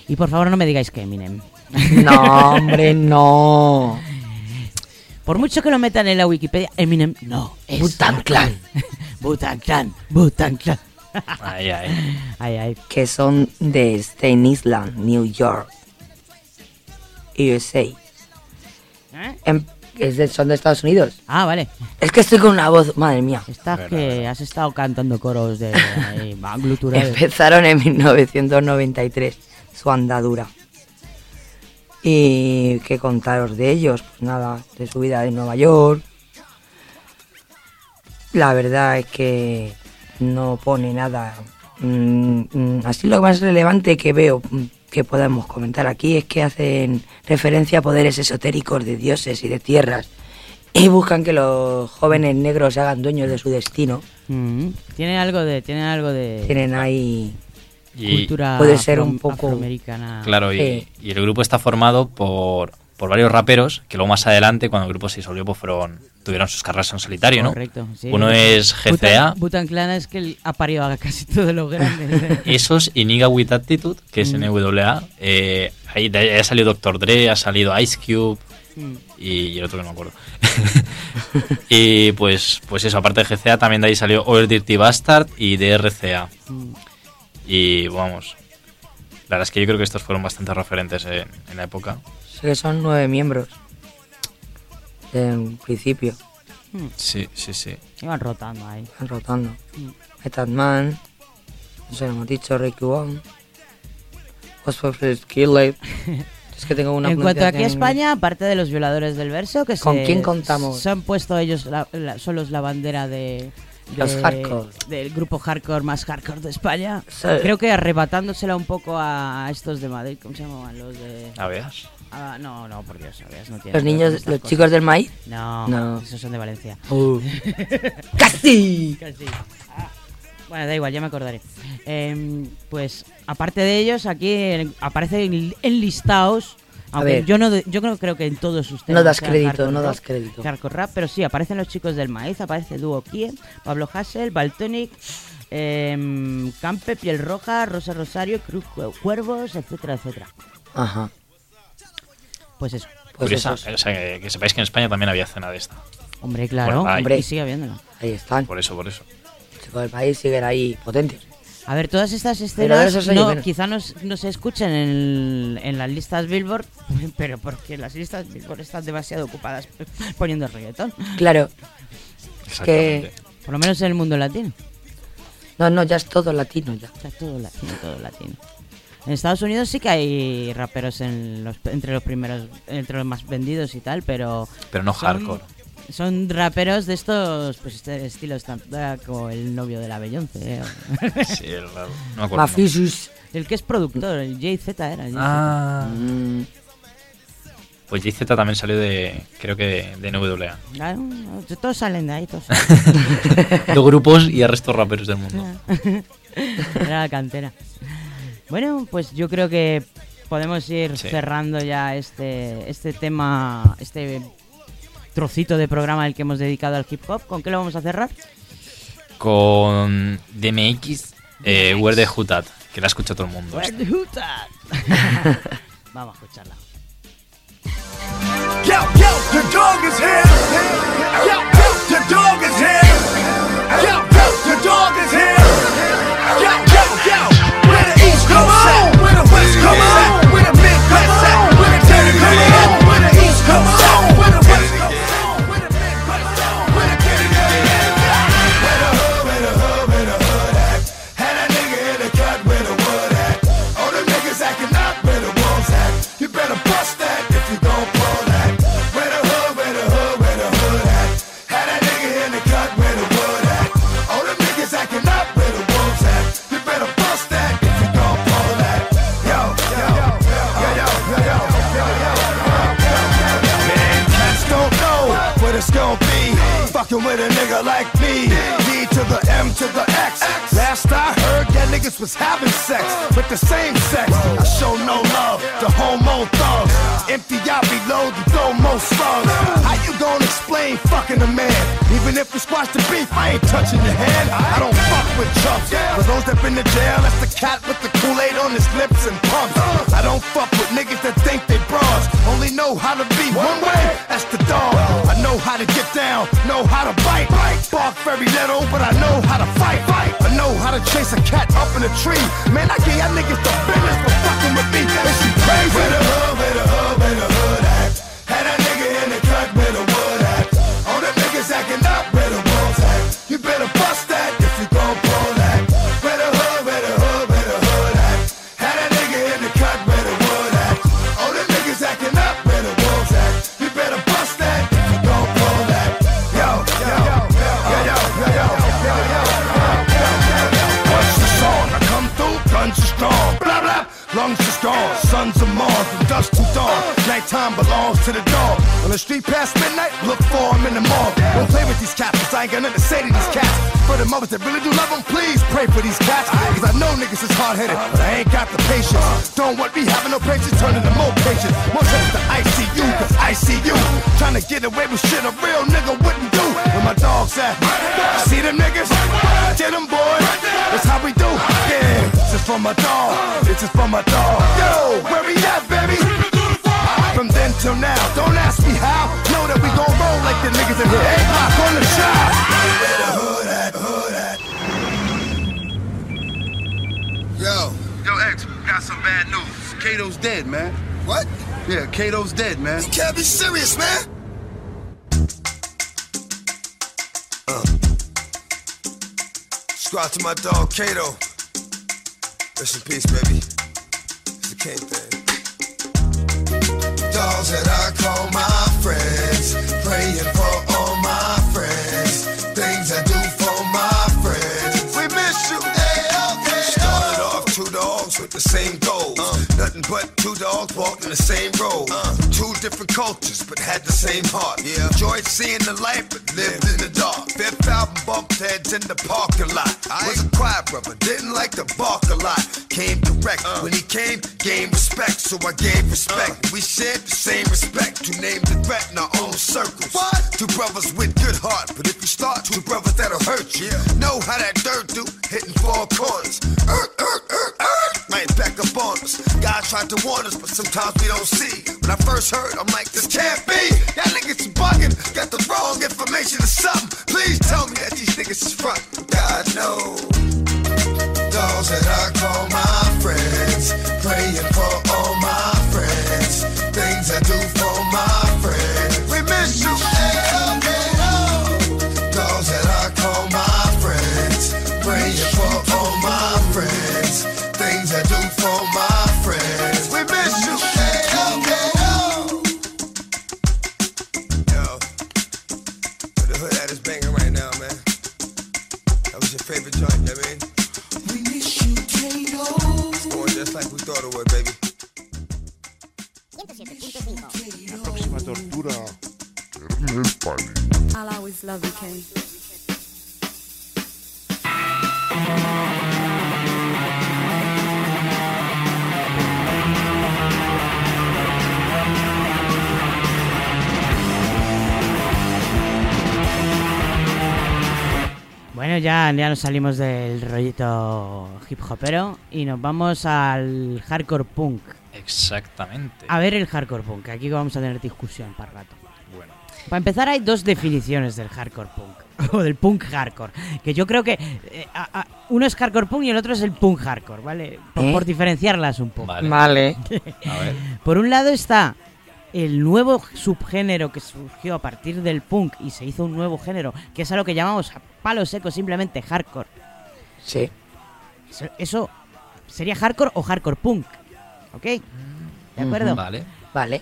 Y por favor no me digáis que Eminem. No, hombre, no. Por mucho que lo metan en la Wikipedia, Eminem no es. Wu-Tang Clan. Butan Clan. Butan Clan. Ay, ay. Ay, ay. Que son de Staten Island, New York. USA. ¿Eh? Em- es de- son de Estados Unidos. Ah, vale. Es que estoy con una voz, madre mía. Estás que has estado cantando coros de. Empezaron en 1993 su andadura. Y qué contaros de ellos, pues nada, de su vida en Nueva York. La verdad es que no pone nada. Mm, mm, así lo más relevante que veo mm, que podemos comentar aquí es que hacen referencia a poderes esotéricos de dioses y de tierras y buscan que los jóvenes negros se hagan dueños de su destino. Mm, Tiene algo de. Tiene algo de. Tienen ahí Y- cultura Puede ser un poco-. Claro, y, Sí. y el grupo está formado por, por varios raperos que luego más adelante, cuando el grupo se disolvió, pues fueron, tuvieron sus carreras en solitario, ¿no? Correcto. sí. Uno es GCA, Butan, Butan Clan es que ha parido a casi todos los grandes. esos y Niga With Attitude, que es Mm. NWA. Eh, ahí, de ahí ha salido Dr. Dre, ha salido Ice Cube Mm. y el otro que no me acuerdo. y pues, pues eso, aparte de GCA, también de ahí salió Oil Dirty Bastard y DRCA. Mm. Y vamos, la verdad es que yo creo que estos fueron bastante referentes en, en la época. Sé que son nueve miembros. En principio, Mm. Sí, sí, sí. Iban rotando ahí. están rotando. Mm. Method Man, no sé, hemos dicho Ricky One, Ghostbusters Killer. es que tengo una en cuanto aquí a España, aparte de los violadores del verso, que ¿Con se, quién contamos? Se han puesto ellos la- la- solos la bandera de, de- Los hardcore. del grupo hardcore más hardcore de España. Sí. Creo que arrebatándosela un poco a estos de Madrid, ¿cómo se llamaban? Los de... A veas. Ah, no, no, por Dios, Aveas no tiene Los niños, los cosas. chicos del maíz. No, No. esos son de Valencia. Uh. ¡Casi! Casi. Ah, Bueno, da igual, ya me acordaré. Em, pues, aparte de ellos, aquí en- aparecen enlistados. Aunque ver. yo no yo creo, creo que en todos ustedes. No das crédito, no das crédito. Hardcore rap, pero sí, aparecen los chicos del maíz, aparece Dúo Kie, Pablo Hassel, Baltonic, em, Campe, Piel Roja, Rosa Rosario, Cruz Cu- Cuervos, etcétera, etcétera. Ajá. Pues eso. Pues Curiosa, eso. o sea, que, que sepáis que en España también había cena de esta. Hombre, claro, Bueno, ahí. hombre, y sigue habiéndolo. Ahí están. Por eso, por eso. Los chicos del país siguen ahí potentes. A ver, todas estas escenas no, menos. quizá no, se escuchen en, en las listas Billboard, pero porque las listas Billboard están demasiado ocupadas poniendo reggaetón. Claro. Exactamente. Por lo menos en el mundo latino. No, no, ya es todo latino ya. Sea, todo latino, todo latino. En Estados Unidos sí que hay raperos en los, entre los primeros, entre los más vendidos y tal, pero... Pero no son- hardcore. Son raperos de estos pues este estilo como el novio de la Beyoncé. ¿eh? Sí, el raro. No me acuerdo. Mafisus. el que es productor, el JZ era. JZ. Ah, Mm, pues JZ también salió de, creo que de, NWA. Claro, todos salen de ahí, todos. Dos grupos y el resto raperos del mundo. Era la cantera. Bueno, pues yo creo que podemos ir Sí. cerrando ya este, este tema, este trocito de programa el que hemos dedicado al hip hop. ¿Con qué lo vamos a cerrar? Con DMX, eh, Where the Hood At, que la escucha todo el mundo. Where the? Vamos a escucharla. Yo, yo, the dog is here. Fucking with a nigga like me. To the M to the X. Last I heard, that niggas was having sex with the same sex. I show no love to homo thugs. Empty out, reload, and throw more slugs. How you gonna explain fucking a man? Even if we squash the beef, I ain't touching your hand. I don't fuck with chumps. For those that been to jail, that's the cat with the Kool-Aid on his lips and pumps. I don't fuck with niggas that think they bras. Only know how to be one way, that's the dog. I know how to get down, know how to bite. Bark very little, but I know how to fight. Fight. I know how to chase a cat up in a tree. Man, I give y'all niggas the business for fucking with me. And she crazy? Where the hood, where the hood, where the hood at? Had a nigga in the cut where the wood at. All the niggas acting up where the wolves at. You better bust lungs. Sons of Mars from dusk to dawn. Nighttime belongs to the dog. On the street past midnight, look for him in the mall. Don't play with these cats, 'cause I ain't got nothing to say to these cats. For the mothers that really do love them, please pray for these cats. Cause I know niggas is hard headed, but I ain't got the patience. Don't want me having no patience, turning to more patience. More sense to ICU, cause I see you. Trying to get away with shit a real nigga wouldn't do. Where my dogs at? See them niggas? Get them boys. That's how we do. Yeah, for my dog. This is for my dog. Yo, where we at, baby? From then till now, don't ask me how. Know that we gon' roll like the niggas in here. Eight block on the shot. Where the hood at? Hood at? Yo. Yo, X, got some bad news. Kato's dead, man. What? Yeah, Kato's dead, man. You can't be serious, man. Uh. Shout out to my dog Kato. Rest in peace, baby. It's the king thing. Dogs that I call my friends, praying for all my friends, things I do for my friends. We miss you. Started off two dogs with the same goals. Uh. Nothing but two dogs walking the same road. Uh. Two different cultures, but had the same heart. Yeah. Enjoyed seeing the light, but lived in the dark. Fifth album bumped heads in the parking lot. I Was a quiet brother, didn't like to bark a lot. Came direct. When he came, gained respect, so I gave respect. We shared the same respect. Two names and threat in our own circles. What? Two brothers with good heart, but if you start, two brothers that'll hurt you. Know how that dirt do, hitting four corners. Er, er, er, er. Right back up on us. God tried to warn us, but sometimes we don't see. When I first heard, I'm like, this can't be. Y'all niggas bugging, got the wrong information or something. Please tell me that these niggas is front. God knows. Dogs that I call my friends, praying for all my friends, things I do I'll always love you, Kane. Bueno, ya, ya nos salimos del rollito hip hopero y nos vamos al hardcore punk. Exactamente. A ver el hardcore punk, aquí vamos a tener discusión para rato. Para empezar hay dos definiciones del hardcore punk, o del punk hardcore, que yo creo que eh, a- a- uno es hardcore punk y el otro es el punk hardcore, ¿vale? Por, ¿Eh? por diferenciarlas un poco. Vale. Vale. A ver. Por un lado está el nuevo subgénero que surgió a partir del punk y se hizo un nuevo género, que es a lo que llamamos a palo seco simplemente hardcore. Sí. Eso, eso sería hardcore o hardcore punk. ¿Ok? ¿De acuerdo? Vale. Vale.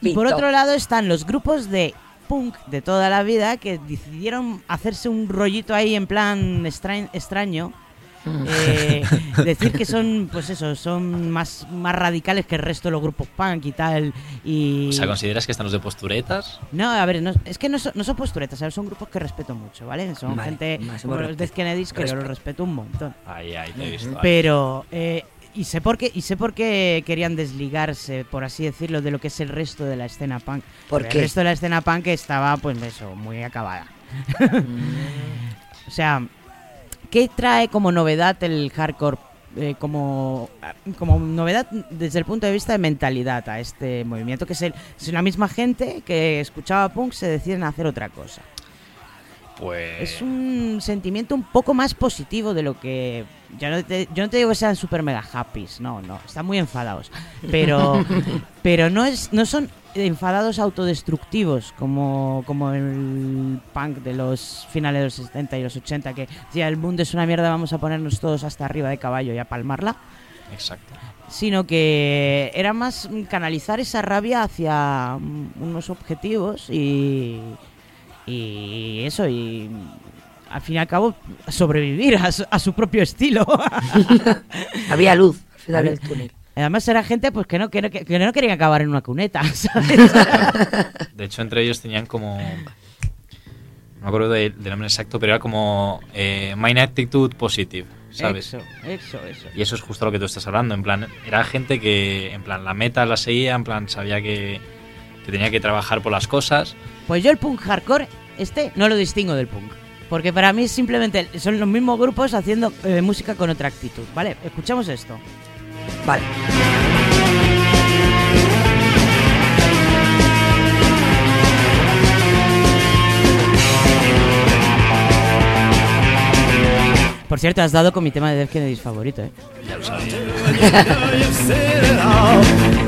Y por otro lado están los grupos de punk de toda la vida que decidieron hacerse un rollito ahí en plan extra- extraño. Eh, decir que son, pues eso, son más, más radicales que el resto de los grupos punk y tal. Y... O sea, ¿consideras que están los de posturetas? No, a ver, no- es que no son, no son posturetas, son grupos que respeto mucho, ¿vale? Son Vale, gente como los Death. Kennedys que yo los Respeto. un montón. Ahí, ahí, te he visto. Pero, eh, y sé por qué, y sé por qué querían desligarse, por así decirlo, de lo que es el resto de la escena punk. ¿Por Porque qué? El resto de la escena punk estaba, pues eso, muy acabada. o sea, ¿qué trae como novedad el hardcore? eh, como, como novedad desde el punto de vista de mentalidad a este movimiento, que es, el, es la misma gente que escuchaba punk se deciden a hacer otra cosa. Pues. Es un sentimiento un poco más positivo de lo que. Ya no te- yo no te digo que sean super mega happys, no, no, están muy enfadados. Pero, pero no, es, no son enfadados autodestructivos como, como el punk de los finales de los 70 y los 80, que decía el mundo es una mierda, vamos a ponernos todos hasta arriba de caballo y a palmarla. Exacto. Sino que era más canalizar esa rabia hacia unos objetivos y, y eso, y al fin y al cabo sobrevivir a su, a su propio estilo. Había luz al final Había- del túnel. Además era gente pues que no, que no, que no querían acabar en una cuneta, ¿sabes? De hecho, entre ellos tenían como. No me acuerdo de- del nombre exacto, pero era como. Eh, Mind Attitude Positive, ¿sabes? Eso, eso, eso. Y eso es justo lo que tú estás hablando. En plan, era gente que, en plan, la meta la seguía, en plan, sabía que, que tenía que trabajar por las cosas. Pues yo el punk hardcore, este, no lo distingo del punk. Porque para mí simplemente son los mismos grupos haciendo eh, música con otra actitud. Vale, escuchamos esto. Vale. Por cierto, has dado con mi tema de Death Kennedys favorito, ¿eh?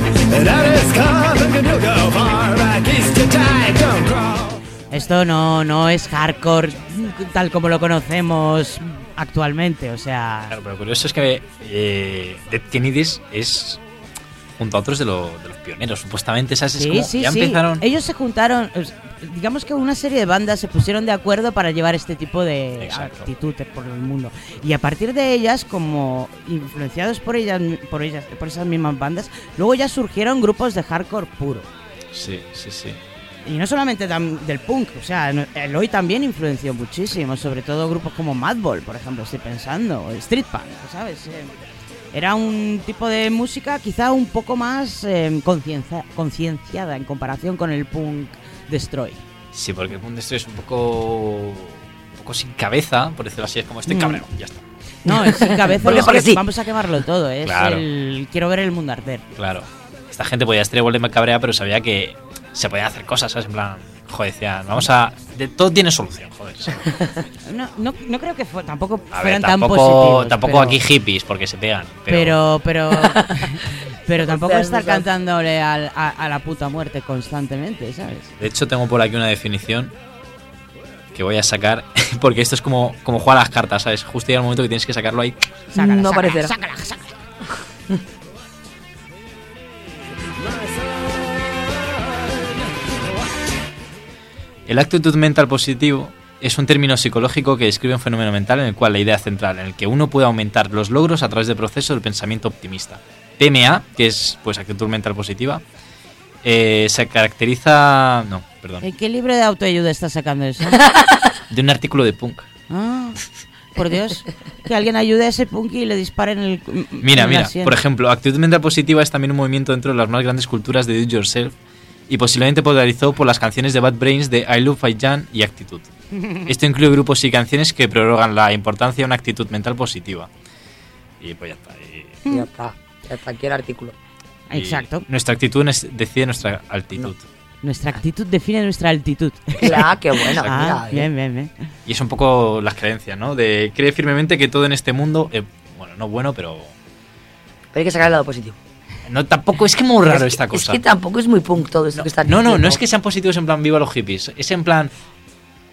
Esto no, no es hardcore tal como lo conocemos actualmente, o sea... Claro, pero curioso es que eh, Dead Kennedys es junto a otros de, lo- de los pioneros. Supuestamente, ¿sabes? Es Sí, sí, ya sí. empezaron. Ellos se juntaron, digamos que una serie de bandas se pusieron de acuerdo para llevar este tipo de Exacto. actitud por el mundo. Y a partir de ellas, como influenciados por ellas, por ellas, por esas mismas bandas, luego ya surgieron grupos de hardcore puro. Sí, sí, sí. Y no solamente del punk, o sea, el hoy también influenció muchísimo, sobre todo grupos como Madball, por ejemplo, estoy pensando, o Street Punk, ¿sabes? Era un tipo de música quizá un poco más eh, conciencia- concienciada en comparación con el punk destroy. Sí, porque el Punk Destroy es un poco. un poco sin cabeza, por decirlo así. Es como estoy Mm. cabreado, ya está. No, es sin cabeza, Porque- porque sí. vamos a quemarlo todo, es Claro. el quiero ver el mundo arder. Claro. Esta gente podía estar igual de cabrea, pero sabía que se podían hacer cosas, ¿sabes? En plan, joder, decían, vamos a. De, todo tiene solución, joder. No, no, no creo que fue- tampoco A ver, fueran tan tampoco, positivos. tampoco pero- aquí hippies, porque se pegan. Pero, Pero, pero, pero tampoco estar cantándole al- a, a la puta muerte constantemente, ¿sabes? de hecho, tengo por aquí una definición que voy a sacar, porque esto es como, como jugar a las cartas, ¿sabes? Justo llega el momento que tienes que sacarlo ahí. Sácala, No sácala, parecerá. sácala, sácala. El actitud mental positivo es un término psicológico que describe un fenómeno mental en el cual la idea central, en el que uno puede aumentar los logros a través del proceso del pensamiento optimista. PMA, que es pues actitud mental positiva, eh, se caracteriza, no, perdón, ¿En qué libro de autoayuda estás sacando eso? de un artículo de punk. Ah, por Dios. Que alguien ayude a ese punky y le disparen el. Mira, en mira, por ejemplo, actitud mental positiva es también un movimiento dentro de las más grandes culturas de do yourself y posiblemente polarizó por las canciones de Bad Brains de I Love I Jan y Actitud. Esto incluye grupos y canciones que prorrogan la importancia de una actitud mental positiva. Y pues ya está. y- Ya está. Ya está aquí el artículo. y Exacto. Nuestra actitud es- decide nuestra altitud. Nuestra actitud define nuestra altitud. Claro, qué buena, Ah, mira, eh. bien, bien, bien. Y es un poco las creencias, ¿no? De cree firmemente que todo en este mundo, eh, bueno, no bueno, pero Pero hay que sacar el lado positivo. No tampoco es que muy raro es, esta que- cosa. Es que tampoco es muy punk todo esto que está No, no, no es que sean positivos en plan viva los hippies. Es en plan.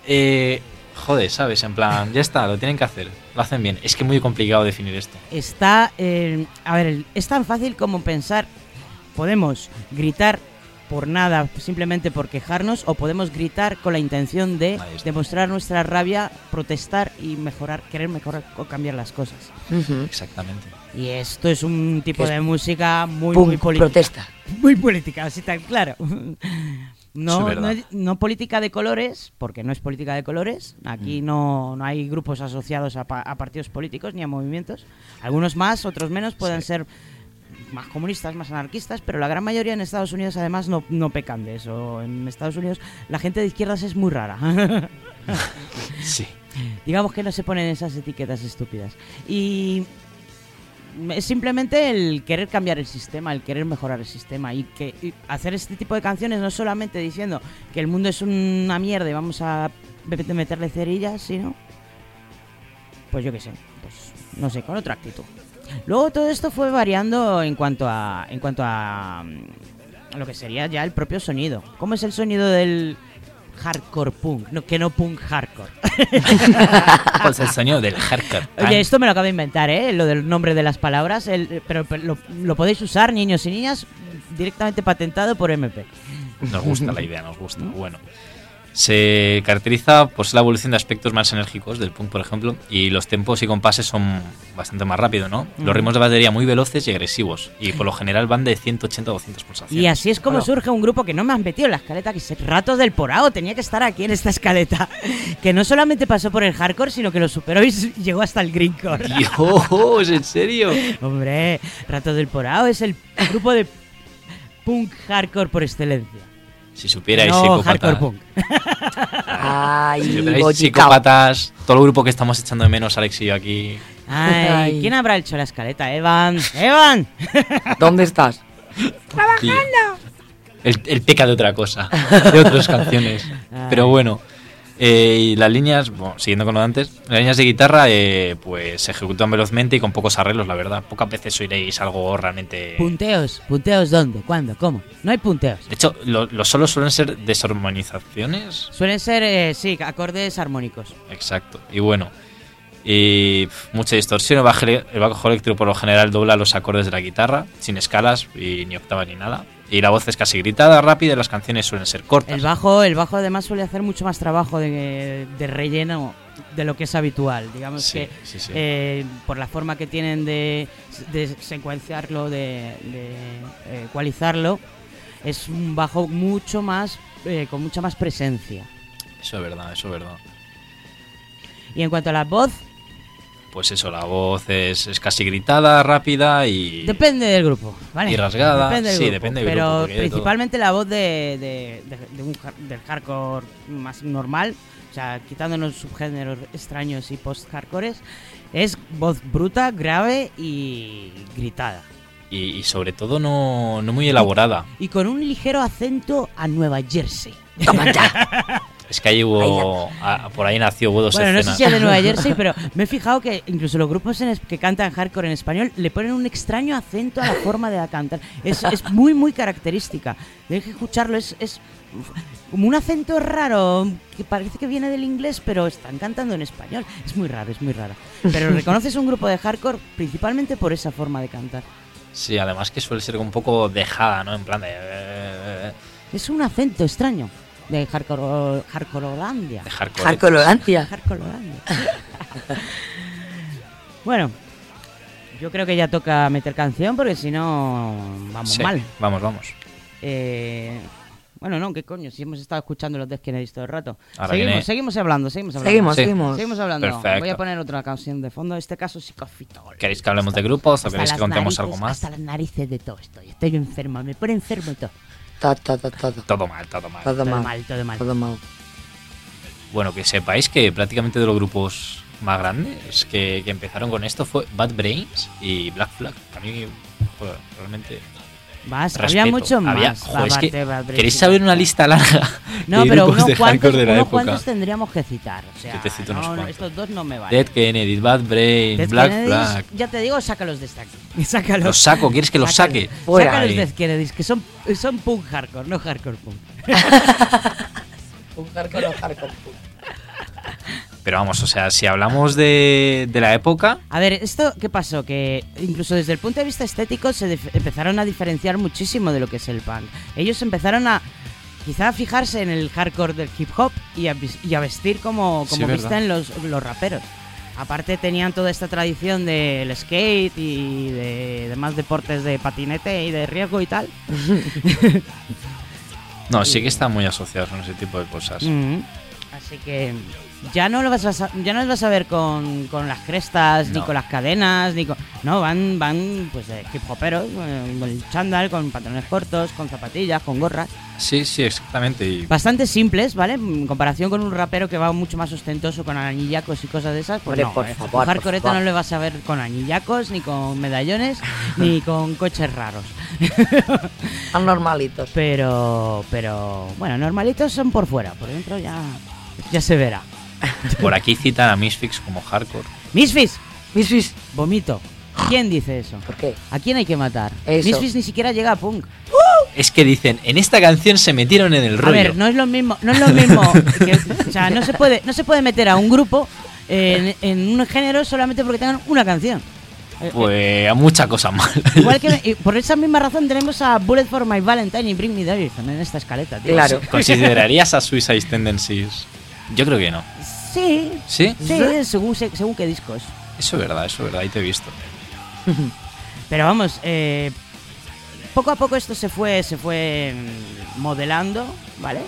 Eh, joder, ¿sabes? En plan, ya está, lo tienen que hacer. Lo hacen bien. Es que es muy complicado definir esto. Está. eh, a ver, es tan fácil como pensar. Podemos gritar por nada, simplemente por quejarnos, o podemos gritar con la intención de demostrar nuestra rabia, protestar y mejorar, querer mejorar o cambiar las cosas. Exactamente. Y esto es un tipo Es de música muy, Punk muy política. protesta. Muy política, así tan claro. No, no, no política de colores, porque no es política de colores. Aquí no, no hay grupos asociados a, pa- a partidos políticos ni a movimientos. Algunos más, otros menos, pueden Sí. ser más comunistas, más anarquistas, pero la gran mayoría en Estados Unidos además no, no pecan de eso. En Estados Unidos la gente de izquierdas es muy rara. Sí. Digamos que no se ponen esas etiquetas estúpidas. Y es simplemente el querer cambiar el sistema, el querer mejorar el sistema y que y hacer este tipo de canciones no solamente diciendo que el mundo es una mierda y vamos a me- meterle cerillas, sino pues yo qué sé, pues no sé, con otra actitud. Luego todo esto fue variando en cuanto a en cuanto a mm, lo que sería ya el propio sonido. ¿Cómo es el sonido del hardcore punk? No, que no punk hardcore. Pues el sonido del hardcore. Oye, esto me lo acabo de inventar, ¿eh? Lo del nombre de las palabras. el- pero, pero lo, lo podéis usar, niños y niñas, directamente patentado por MP. Nos gusta la idea, nos gusta. Bueno. Se caracteriza por ser la evolución de aspectos más enérgicos del punk, por ejemplo, y los tempos y compases son bastante más rápidos, ¿no? Mm. Los ritmos de batería muy veloces y agresivos, y por lo general van de 180 a 200 pulsaciones. Y así es como surge un grupo que no me han metido en la escaleta, que es Ratos del Porao. Tenía que estar aquí en esta escaleta. Que no solamente pasó por el hardcore, sino que lo superó y llegó hasta el greencore. Dios, ¿en serio? Hombre, Ratos del Porao es el grupo de punk hardcore por excelencia. Si supierais no psicópatas. hardcore punk. Ay, Si supierais psicópatas, todo el grupo que estamos echando de menos, Alex y yo aquí. Ay, Ay. ¿quién habrá hecho la escaleta? Evan, Evan. ¿Dónde estás? Sí. El, el peca de otra cosa, de otras canciones. Pero bueno, eh, y las líneas, bueno, siguiendo con lo de antes, las líneas de guitarra eh, pues se ejecutan velozmente y con pocos arreglos, la verdad. Pocas veces oiréis algo realmente... Punteos, punteos ¿dónde? ¿Cuándo? ¿Cómo? No hay punteos. De hecho, lo- los solos suelen ser desarmonizaciones. Suelen ser, eh, sí, acordes armónicos. Exacto. Y bueno, y mucha distorsión. El bajo, eléctrico por lo general dobla los acordes de la guitarra, sin escalas y ni octavas ni nada. Y la voz es casi gritada, rápida y las canciones suelen ser cortas. El bajo, el bajo además suele hacer mucho más trabajo de, de relleno de lo que es habitual. Digamos Sí, que sí, sí. eh, por la forma que tienen de, de secuenciarlo, de, de, eh, ecualizarlo, es un bajo mucho más, eh, con mucha más presencia. Eso es verdad, eso es verdad. Y en cuanto a la voz, Pues eso, la voz es, es casi gritada, rápida y... Depende del grupo, ¿vale? Y rasgada, Depende sí, grupo, depende del pero grupo, todo. principalmente la voz de, de- de- de un del hardcore más normal, o sea, quitándonos subgéneros extraños y post-hardcores, es voz bruta, grave y gritada. Y, y sobre todo no, no muy elaborada. Y con un ligero acento a Nueva Jersey. Es que ahí hubo... a- por ahí nació, hubo dos Bueno, no sé si es de Nueva Jersey, pero me he fijado que incluso los grupos en es- que cantan hardcore en español le ponen un extraño acento a la forma de cantar. Es, es muy, muy característica. Tienes que escucharlo, es, es como un acento raro que parece que viene del inglés, pero están cantando en español. Es muy raro, es muy raro. Pero reconoces un grupo de hardcore principalmente por esa forma de cantar. Sí, además que suele ser un poco dejada, ¿no? En plan de... eh, Es un acento extraño de hardcore, hardcorelandia. De hardcore. Hardcorelandia. Bueno, yo creo que ya toca meter canción porque si no vamos Sí, mal. Vamos, vamos. Eh, bueno, no, ¿qué coño? Si hemos estado escuchando los Death Kennedys todo el rato. Ahora seguimos, viene- seguimos hablando, seguimos hablando. Seguimos, Sí. seguimos. Seguimos hablando. Perfecto. Voy a poner otra canción de fondo, en este caso Psicofitol. ¿Queréis que hablemos de grupos o Hasta queréis que contemos narices- algo más? Hasta las narices de todo estoy. Estoy enfermo, me pone enfermo y todo. Ta, ta, ta, ta, ta. Todo mal, todo mal. Todo Todo mal. mal, todo mal. Todo mal. Bueno, que sepáis que prácticamente de los grupos más grandes que, que empezaron con esto fue Bad Brains y Black Flag. Que a mí, joder, realmente. Más, había mucho Había- más. joder, es aparte que de Bad Brains ¿Queréis saber Black una lista larga No, de pero grupos unos de cuantos, de la unos época? cuantos tendríamos que citar. O sea, Yo te cito unos no, no, cuantos. estos dos no me valen. Dead Kennedy, Bad Brains, Death Black Kennedys, Flag. Ya te digo, sácalos de esta aquí. Sácalos. Los saco, ¿quieres que los saque? Fuera. Sácalos Ahí. Death Kennedys, que son, son punk hardcore, no hardcore punk. Un hardcore, hardcore. Pero vamos, o sea, si hablamos de, de la época, A ver, ¿esto qué pasó? Que incluso desde el punto de vista estético se empezaron a diferenciar muchísimo de lo que es el punk. Ellos empezaron a quizá a fijarse en el hardcore del hip hop y a, vis- y a vestir como, Sí, como visten los, los raperos. Aparte tenían toda esta tradición del skate y de demás deportes de patinete y de riesgo y tal. no, sí que están muy asociados con ese tipo de cosas. Mm. Así que ya no lo vas a ya no los vas a ver con, con las crestas, ni No. con las cadenas, ni con. No, van, van pues de hip hoperos, eh, con el chándal, con pantalones cortos, con zapatillas, con gorras. Sí, sí, exactamente. Y Bastante simples, ¿vale? En comparación con un rapero que va mucho más ostentoso con anillacos y cosas de esas, pues no. por eh. favor, Un por hardcoreta favor. no le vas a ver con anillacos, ni con medallones, ni con coches raros. Son normalitos. Pero, pero, bueno, normalitos son por fuera, por dentro ya, ya se verá. por aquí citan a Misfix como hardcore. Misfis, Misfis, vomito. ¿Quién dice eso? ¿por qué? ¿A quién hay que matar? Eso. Misfis ni siquiera llega a punk. Es que dicen, en esta canción se metieron en el A rollo. ver, no es lo mismo, no es lo mismo. que- o sea, no se puede, no se puede meter a un grupo en, en un género solamente porque tengan una canción. Eh, Pues a mucha cosa mal. Igual que por esa misma razón tenemos a Bullet for My Valentine y Bring Me the Horizon en esta escaleta, tío. Claro. ¿Considerarías a Suicide Tendencies? Yo creo que no. Sí, ¿Sí? sí, según, se- según qué discos. Eso es verdad, eso es verdad, ahí te he visto. Pero vamos, eh, poco a poco esto se fue, se fue mm, modelando, ¿vale?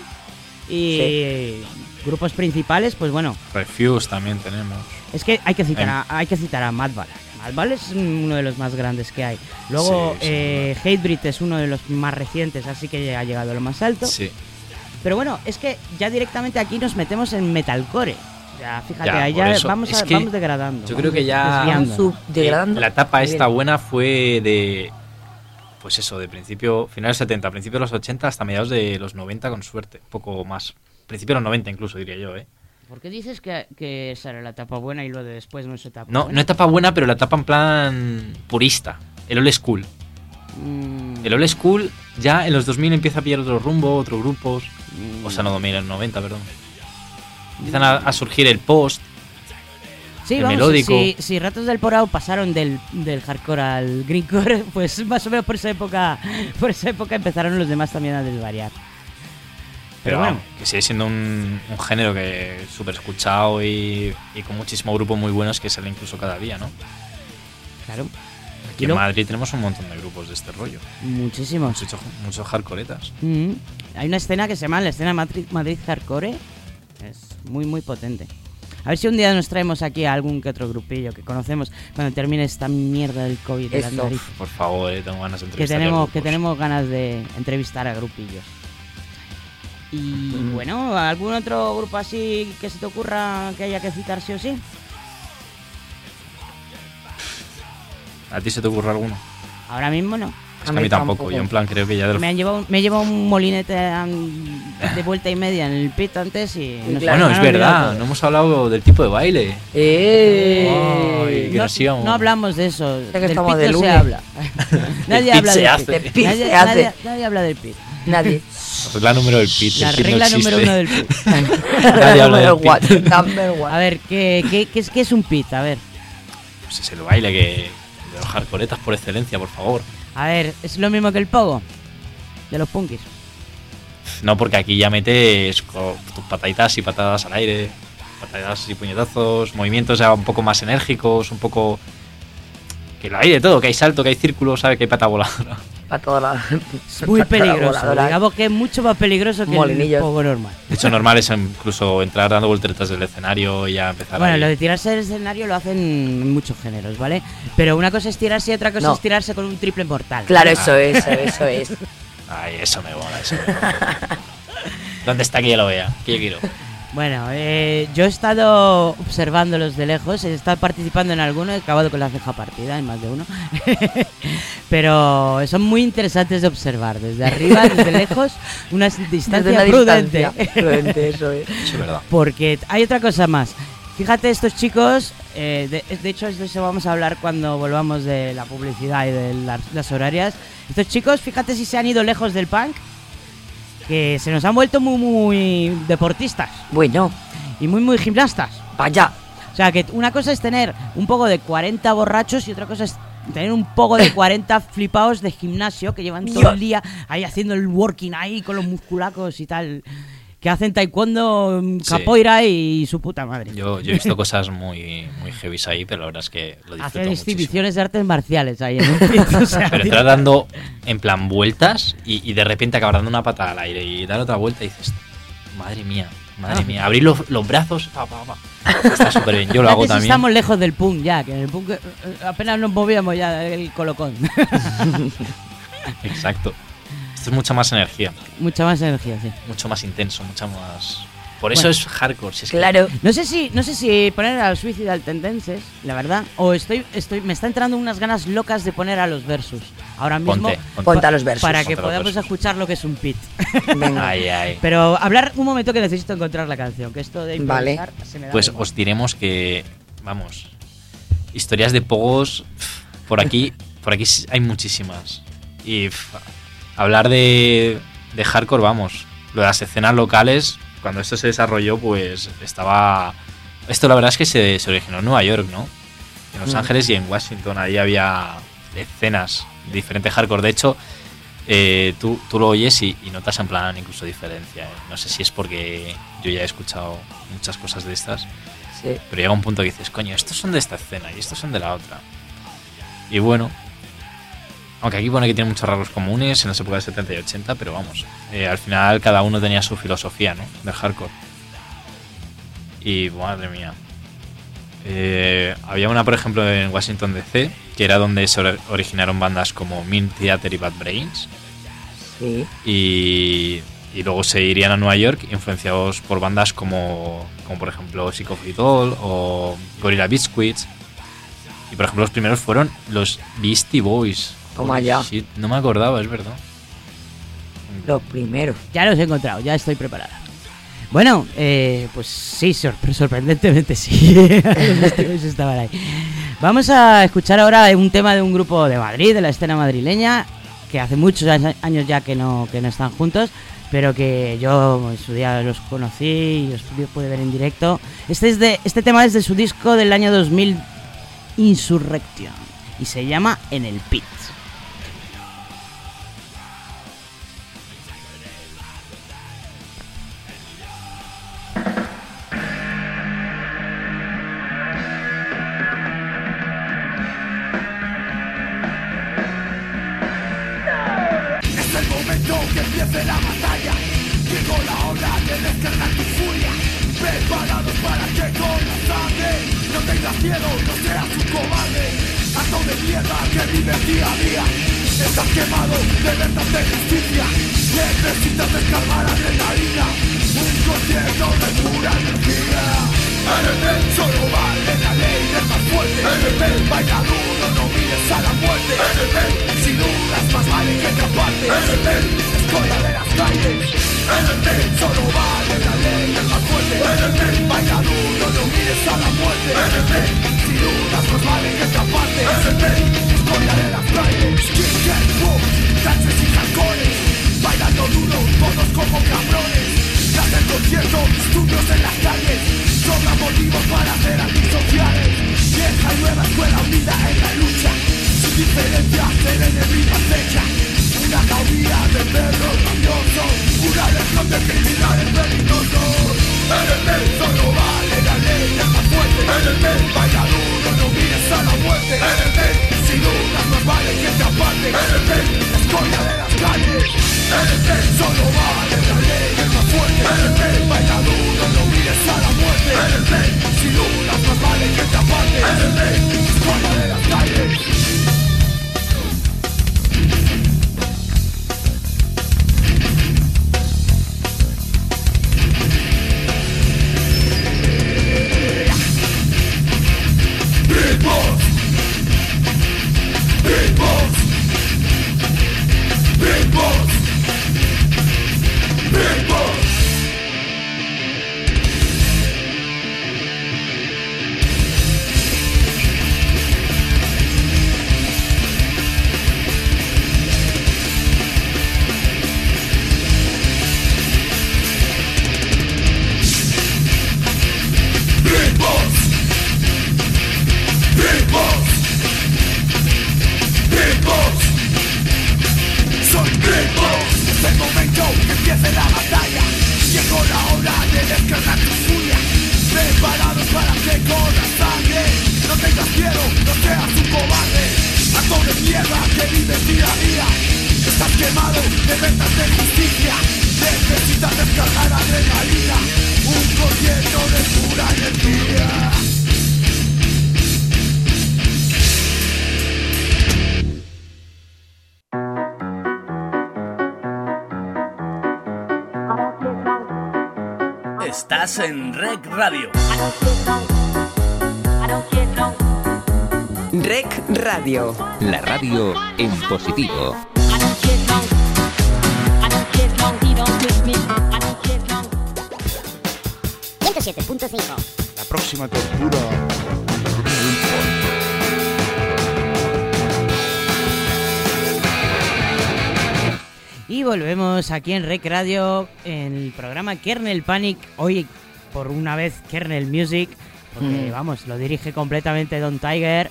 Y grupos principales, pues bueno, Refuse también tenemos. es que hay que citar Em. a, hay que citar a Madball. Madball es uno de los más grandes que hay. Luego, Sí, eh, Hatebreed es uno de los más recientes, así que ha llegado a lo más alto. Sí. Pero bueno, es que ya directamente aquí nos metemos en metalcore. Ya, fíjate, Ya, ahí ya eso. vamos, Es a- que vamos degradando. Yo creo que ya degradando. la etapa esta buena fue de pues eso, de principio, finales 70, principio de los 80 hasta mediados de los 90 con suerte, poco más. Principio de los 90 incluso diría yo, ¿eh? ¿Por qué dices que, que esa era la etapa buena y lo de después no es etapa No, buena? no etapa buena, pero la etapa en plan purista, el old school. Mm, El old school ya en los 2000 empieza a pillar otro rumbo, otros grupos. Mm. O sea, no 2000, en 90, perdón. Empiezan a, a surgir el post. Sí, el vamos, melódico. Si, si Ratos del Porao pasaron del, del hardcore al greencore, pues más o menos por esa época por esa época empezaron los demás también a desvariar. Pero Pero bueno. que sigue siendo un, un género que súper escuchado y, y con muchísimos grupos muy buenos que salen incluso cada día, ¿no? Claro. Aquí en Madrid tenemos un montón de grupos de este rollo. Muchísimos. Muchos, muchos hardcoretas. Mm. Hay una escena que se llama la escena Madrid, Madrid Hardcore. Muy, muy potente. A ver si un día nos traemos aquí a algún que otro grupillo que conocemos cuando termine esta mierda del COVID de las narices. Por favor, eh, tengo ganas de Que entrevistar a tenemos, que tenemos ganas de entrevistar a grupillos. Y Mm. bueno, ¿algún otro grupo así que se te ocurra que haya que citar sí o sí? ¿A ti se te ocurre alguno? Ahora mismo no. Es que a mí tampoco. Yo en plan creo que ya de los... Me han llevado, me he llevado un molinete de vuelta y media en el pit antes y... no sé, Bueno, es verdad, no hemos hablado del tipo de baile. ¡Eh! No, no hablamos de eso. que del pit de no se habla. nadie habla del pit. Nadie, nadie- nadie habla del pit. Nadie. Regla número del pit. La pit no regla número uno del pit. Nadie habla del pit. one, number one. A ver, ¿qué, qué, qué es, qué es un pit? A ver. Pues es el baile que... De los hardcoretas por excelencia, por favor. A ver, ¿es lo mismo que el pogo? De los punkis. No, porque aquí ya metes tus pataditas y patadas al aire, patadas y puñetazos, movimientos ya un poco más enérgicos, un poco... Que lo hay de todo, que hay salto, que hay círculo, ¿sabes? Que hay pata voladora. Para toda la. Es muy peligroso. voladora. Digamos que es mucho más peligroso que el Molinillos. pogo normal. De hecho, normal es incluso entrar dando volteretas del escenario y ya empezar Bueno, ahí. lo de tirarse del escenario lo hacen en muchos géneros, ¿vale? Pero una cosa es tirarse y otra cosa No. es tirarse con un triple mortal. Claro, eso es, eso es. Ay, eso me mola, eso me mola. ¿Dónde está que yo lo vea? Que yo quiero. Bueno, eh, yo he estado observándolos de lejos, he estado participando en alguno, he acabado con la ceja partida en más de uno. Pero son muy interesantes de observar, desde arriba, desde lejos, una distancia Desde una prudente. distancia prudente, eso es. Es verdad. Porque hay otra cosa más. Fíjate, estos chicos, eh, de, de hecho, de eso vamos a hablar cuando volvamos de la publicidad y de las, las horarias. Estos chicos, fíjate si se han ido lejos del punk, que se nos han vuelto muy, muy deportistas. Bueno, Y muy, muy gimnastas. vaya. O sea, que una cosa es tener un poco de 40 borrachos y otra cosa es tener un poco de 40 flipados de gimnasio que llevan todo el día ahí haciendo el working ahí con los musculacos y tal. Que hacen taekwondo, mm, Sí. capoeira y su puta madre. Yo, yo he visto cosas muy, muy heavy ahí, pero la verdad es que lo disfruto Hacen exhibiciones de artes marciales ahí en un pit, o sea, Pero estás dando en plan vueltas y, y de repente acabas dando una patada al aire y dar otra vuelta y dices, madre mía, madre mía. Abrir los, los brazos, pa, pa, pa. Está súper bien. Yo lo hago también. estamos lejos del punk ya, que en el punk eh, eh, apenas nos movíamos ya del colocón. Exacto. Esto es mucha más energía, Mucha más energía, sí. mucho más intenso, mucha más. Por eso Bueno. es hardcore. Si es que- No sé si, no sé si poner a los Suicidal Tendencies, la verdad, o estoy, estoy, me está entrando unas ganas locas de poner a los versus. Ahora mismo, Ponte, ponte. Ponte a los versus. para que podamos escuchar lo que es un pit. Ay, ay. Pero hablar un momento que necesito encontrar la canción, que esto de Vale. improvisar se me da Pues os diremos que, vamos, historias de pogos por aquí, por aquí hay muchísimas. Y hablar de, de hardcore, vamos, lo de las escenas locales, cuando esto se desarrolló, pues estaba... Esto la verdad es que se, se originó en Nueva York, ¿no? En Los Mm. Ángeles y en Washington, ahí había escenas de diferente hardcore. De hecho, eh, tú, tú lo oyes y, y notas en plan incluso diferencia. ¿eh? No sé si es porque yo ya he escuchado muchas cosas de estas. Sí. Pero llega un punto que dices, coño, estos son de esta escena y estos son de la otra. Y bueno, aunque aquí pone que tiene muchos rasgos comunes en las épocas de 70 y 80, pero vamos, eh, al final cada uno tenía su filosofía, ¿no? Del hardcore. Y madre mía. Eh, había una, por ejemplo, en Washington DC, que era donde se ori- originaron bandas como Mean Theater y Bad Brains. Sí. Y, y luego se irían a Nueva York influenciados por bandas como, como por ejemplo Sick of It All o Gorilla Biscuits. Y por ejemplo los primeros fueron los Beastie Boys. Toma Holy ya. shit, no me acordaba, es verdad. Los primeros. Ya los he encontrado, ya estoy preparada. Bueno, eh, pues sí, sorpre- sorprendentemente sí. Estaban ahí. Vamos a escuchar ahora un tema de un grupo de Madrid, de la escena madrileña, que hace muchos años ya que no, que no están juntos, pero que yo en su día los conocí y los pude- pude ver en directo. Este, es de, este tema es de su disco del año 2000, Insurrection, y se llama En el Pit. Estás en Rec Radio. Rec Radio. La radio en positivo. 107.5. La próxima tortura. Y volvemos aquí en Rec Radio, en el programa Kernel Panic. Hoy, por una vez, Kernel Music, porque Mm. vamos, lo dirige completamente Don Tiger,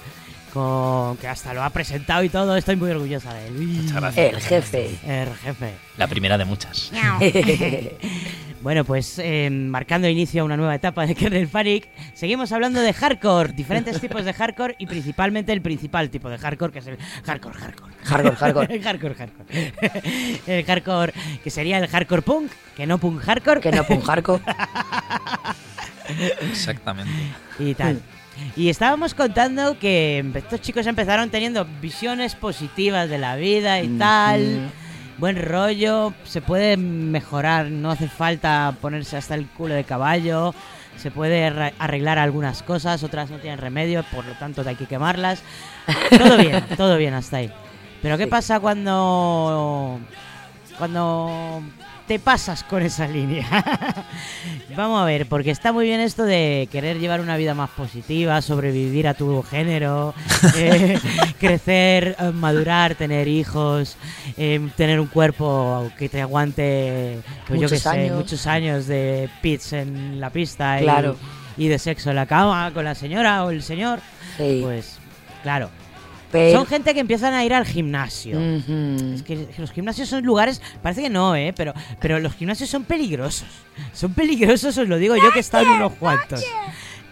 con, que hasta lo ha presentado y todo. Estoy muy orgullosa de él. Muchas gracias. El jefe. El jefe. La primera de muchas. Bueno, pues eh, marcando inicio a una nueva etapa de Kernel Panic, seguimos hablando de hardcore, diferentes tipos de hardcore y principalmente el principal tipo de hardcore, que es el hardcore, hardcore. Hardcore, hardcore. el hardcore, hardcore. el hardcore, que sería el hardcore punk, que no punk hardcore. Que no punk hardcore. Exactamente. y tal. Y estábamos contando que estos chicos empezaron teniendo visiones positivas de la vida y tal. Buen rollo, se puede mejorar, no hace falta ponerse hasta el culo de caballo. Se puede arreglar algunas cosas, otras no tienen remedio, por lo tanto hay que quemarlas. Todo bien, todo bien hasta ahí. Pero ¿qué pasa cuando cuando te pasas con esa línea? Vamos a ver, porque está muy bien esto de querer llevar una vida más positiva, sobrevivir a tu género, eh, crecer, eh, madurar, tener hijos, eh, tener un cuerpo que te aguante, pues yo Muchos qué sé, años. muchos años de pits en la pista y- Claro. y, de sexo en la cama con la señora o el señor. Sí. Pues claro. Pero- Son gente que empiezan a ir al gimnasio. Es que los gimnasios son lugares, parece que no, ¿eh? Pero, pero los gimnasios son peligrosos. Son peligrosos, os lo digo yo que he estado en unos cuantos.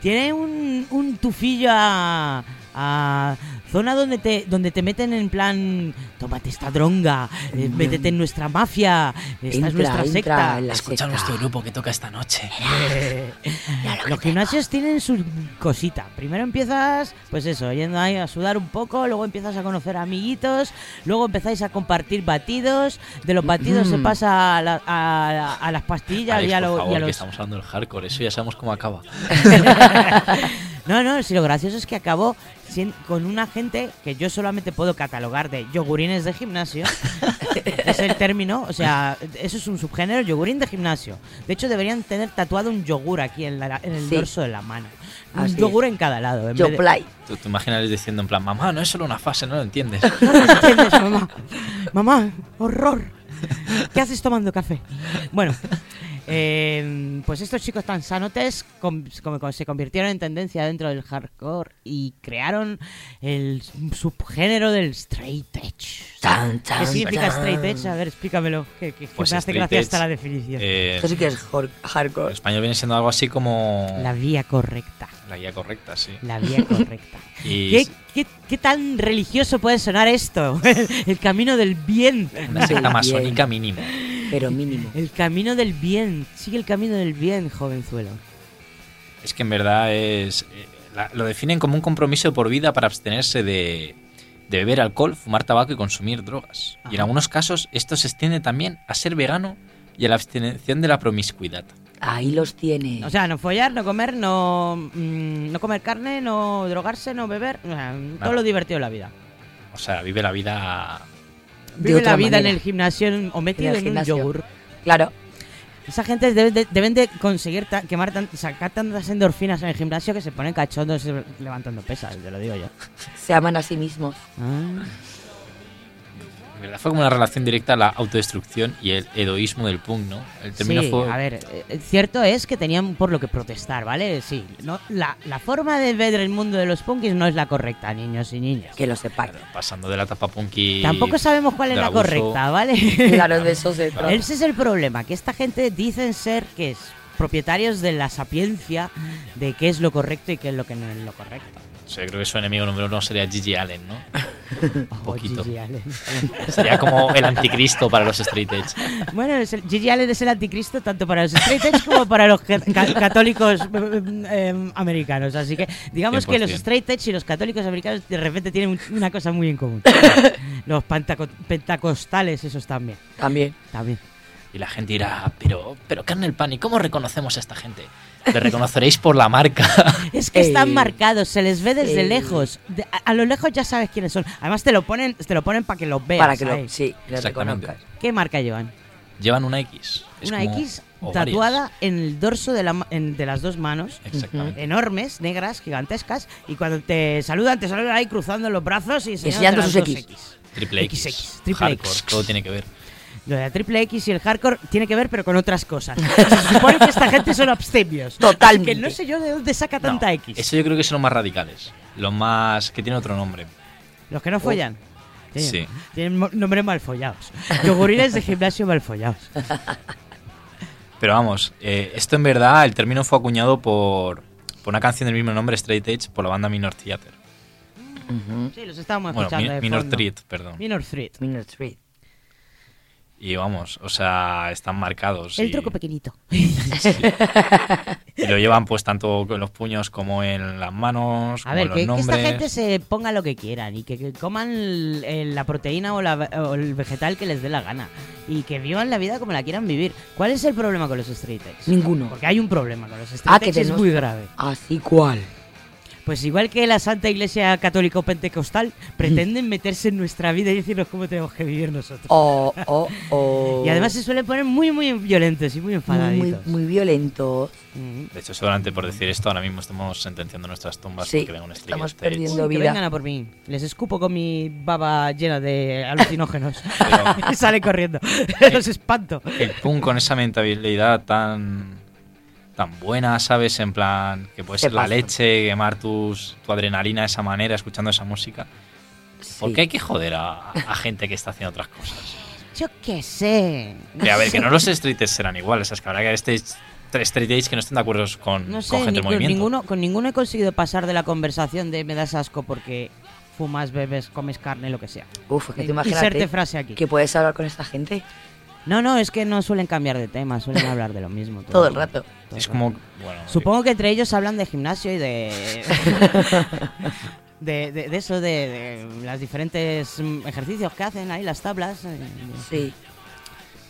Tiene un, un tufillo a, a zona donde te, donde te meten en plan, tómate esta dronga, eh, métete en nuestra mafia, esta es nuestra secta. Escucha secta. nuestro grupo que toca esta noche. Los gimnasios tienen su cosita. Primero empiezas, pues eso, yendo ahí a sudar un poco, luego empiezas a conocer amiguitos, luego empezáis a compartir batidos, de los batidos se Mm. pasa a, la- a- a las pastillas Alex, y a, por lo- y que estamos hablando del hardcore. Eso ya sabemos cómo acaba. No, no, si lo gracioso es que acabó con una gente que yo solamente puedo catalogar de yogurines de gimnasio. es el término, o sea, eso es un subgénero, yogurín de gimnasio. De hecho, deberían tener tatuado un yogur aquí en, la- en el Sí. dorso de la mano. Un yogur en cada lado. En vez de-. Tú te imaginas diciendo en plan, mamá, no es solo una fase, no lo entiendes. No lo entiendes, mamá. Mamá, horror. ¿Qué haces tomando café? Bueno, eh, pues estos chicos tan sanotes com- se convirtieron en tendencia dentro del hardcore y crearon el subgénero del straight edge. Tan, ¿Qué tan, significa tan. straight edge? A ver, explícamelo. Que, que- que Pues me hace gracia edge, hasta la definición. eh, Esto sí que es hor- en hardcore. español viene siendo algo así como La vía correcta. La guía correcta, sí. La vía correcta. Y ¿Qué, qué, qué tan religioso puede sonar esto? el camino del bien. una secta masónica mínimo. Pero mínimo. El camino del bien. Sigue el camino del bien, jovenzuelo. Es que en verdad es. eh, la- lo definen como un compromiso por vida para abstenerse de, de beber alcohol, fumar tabaco y consumir drogas. Y en algunos casos esto se extiende también a ser vegano y a la abstención de la promiscuidad. Ahí los tiene. O sea, no follar, no comer, no, mm, no comer carne, no drogarse, no beber. o sea, todo lo divertido de la vida. O sea, vive la vida. De Vive la vida manera. en el gimnasio en- o metido En el en, un gimnasio. yogur. Claro. Esa gente deben de, deben de conseguir ta- quemar tan- sacar tantas endorfinas en el gimnasio que se ponen cachondos levantando pesas, te lo digo yo. Se aman a sí mismos. Ah. Verdad fue como una relación directa a la autodestrucción y el hedoísmo del punk, ¿no? El término Sí, fue. a ver, eh, cierto es que tenían por lo que protestar, ¿vale? Sí, no, la, la forma de ver el mundo de los punkis no es la correcta, niños y niñas. Que lo sepáis. Pasando de la etapa punky. Tampoco sabemos cuál es la abuso. correcta, ¿vale? Claro, de eso se trata. Ese es el problema, que esta gente dicen ser que es propietarios de la sapiencia de qué es lo correcto y qué es lo que no es lo correcto. O sea, creo que su enemigo número uno sería Gigi Allen, ¿no? Un poquito. Gigi Allen. Sería como el anticristo para los straight edge. Bueno, es el- Gigi Allen es el anticristo tanto para los straight edge como para los ca- ca- católicos eh, eh, americanos. Así que digamos que los 100%. straight edge y los católicos americanos de repente tienen un- una cosa muy en común. los pentacostales, esos también. También. También. Y la gente dirá, pero, pero Kernel Panic, ¿cómo reconocemos a esta gente? Le reconoceréis por la marca. Es que están Ey. marcados, se les ve desde Ey. lejos. De- a, a lo lejos ya sabes quiénes son. Además te lo ponen, te lo ponen para que los veas. Para que lo, sí, lo Exactamente. reconozcas. ¿Qué marca llevan? Llevan una X. Es una como- X tatuada en el dorso de, la ma- en- de las dos manos. Exactamente. Enormes, negras, gigantescas. Y cuando te saludan, te saludan ahí cruzando los brazos y Enseñando sus X. Triple X. XX, triple hardcore, X. todo tiene que ver. Lo de la triple X y el hardcore tiene que ver, pero con otras cosas. Se supone que esta gente son abstemios. Totalmente. Que no sé yo de dónde saca tanta X. Eso yo creo que son los más radicales. Los más. que tienen otro nombre. Los que no follan. Sí. Tienen nombres mal follados. Yogurines de gimnasio mal follados. Pero vamos, eh, esto en verdad, el término fue acuñado por, por una canción del mismo nombre, Straight Edge, por la banda Minor Theater. Sí, los estábamos Bueno, escuchando. Mi- de Minor fondo. Threat, perdón. Minor Threat. Minor Threat. Y vamos, o sea, están marcados. El y, truco pequeñito. y lo llevan pues tanto con los puños como en las manos, A como ver, en los que, que nombres. esta gente se ponga lo que quieran y que, que coman el- el- la proteína o, la- o el vegetal que les dé la gana. Y que vivan la vida como la quieran vivir. ¿Cuál es el problema con los straight edge? Ninguno. Porque hay un problema con los straight Ah, que edge, es muy grave. Así cual. Pues igual que la Santa Iglesia Católica Pentecostal, pretenden meterse en nuestra vida y decirnos cómo tenemos que vivir nosotros. Oh, oh, oh. Y además se suelen poner muy, muy violentos y muy muy, enfadaditos. muy violento. De hecho, seguramente por decir esto, ahora mismo estamos sentenciando nuestras tumbas Sí, porque venga un estamos perdiendo Uy, que vida. vengan a por mí. Les escupo con mi baba llena de alucinógenos. y sale corriendo. Los espanto. El punk con esa mentalidad tan tan buena, ¿sabes? En plan, que puede Se ser la leche, quemar tus, tu adrenalina de esa manera, escuchando esa música. ¿Por qué hay que joder a, a gente que está haciendo otras cosas? Yo qué sé. Que, a ver, que no los street serán iguales, es que habrá que este street edge que no estén de acuerdo con, No sé, con gente ni- del con, movimiento. ninguno, con ninguno he conseguido pasar de la conversación de me das asco porque fumas, bebes, comes carne, lo que sea. Uf, es que imagínate inserte frase aquí. que puedes hablar con esta gente No, no, es que no suelen cambiar de tema, suelen hablar de lo mismo. todo el rato. todo Es como, bueno, Supongo que entre ellos hablan de gimnasio y de. de, de- de eso, de, de los diferentes ejercicios que hacen ahí, las tablas. eh, Sí.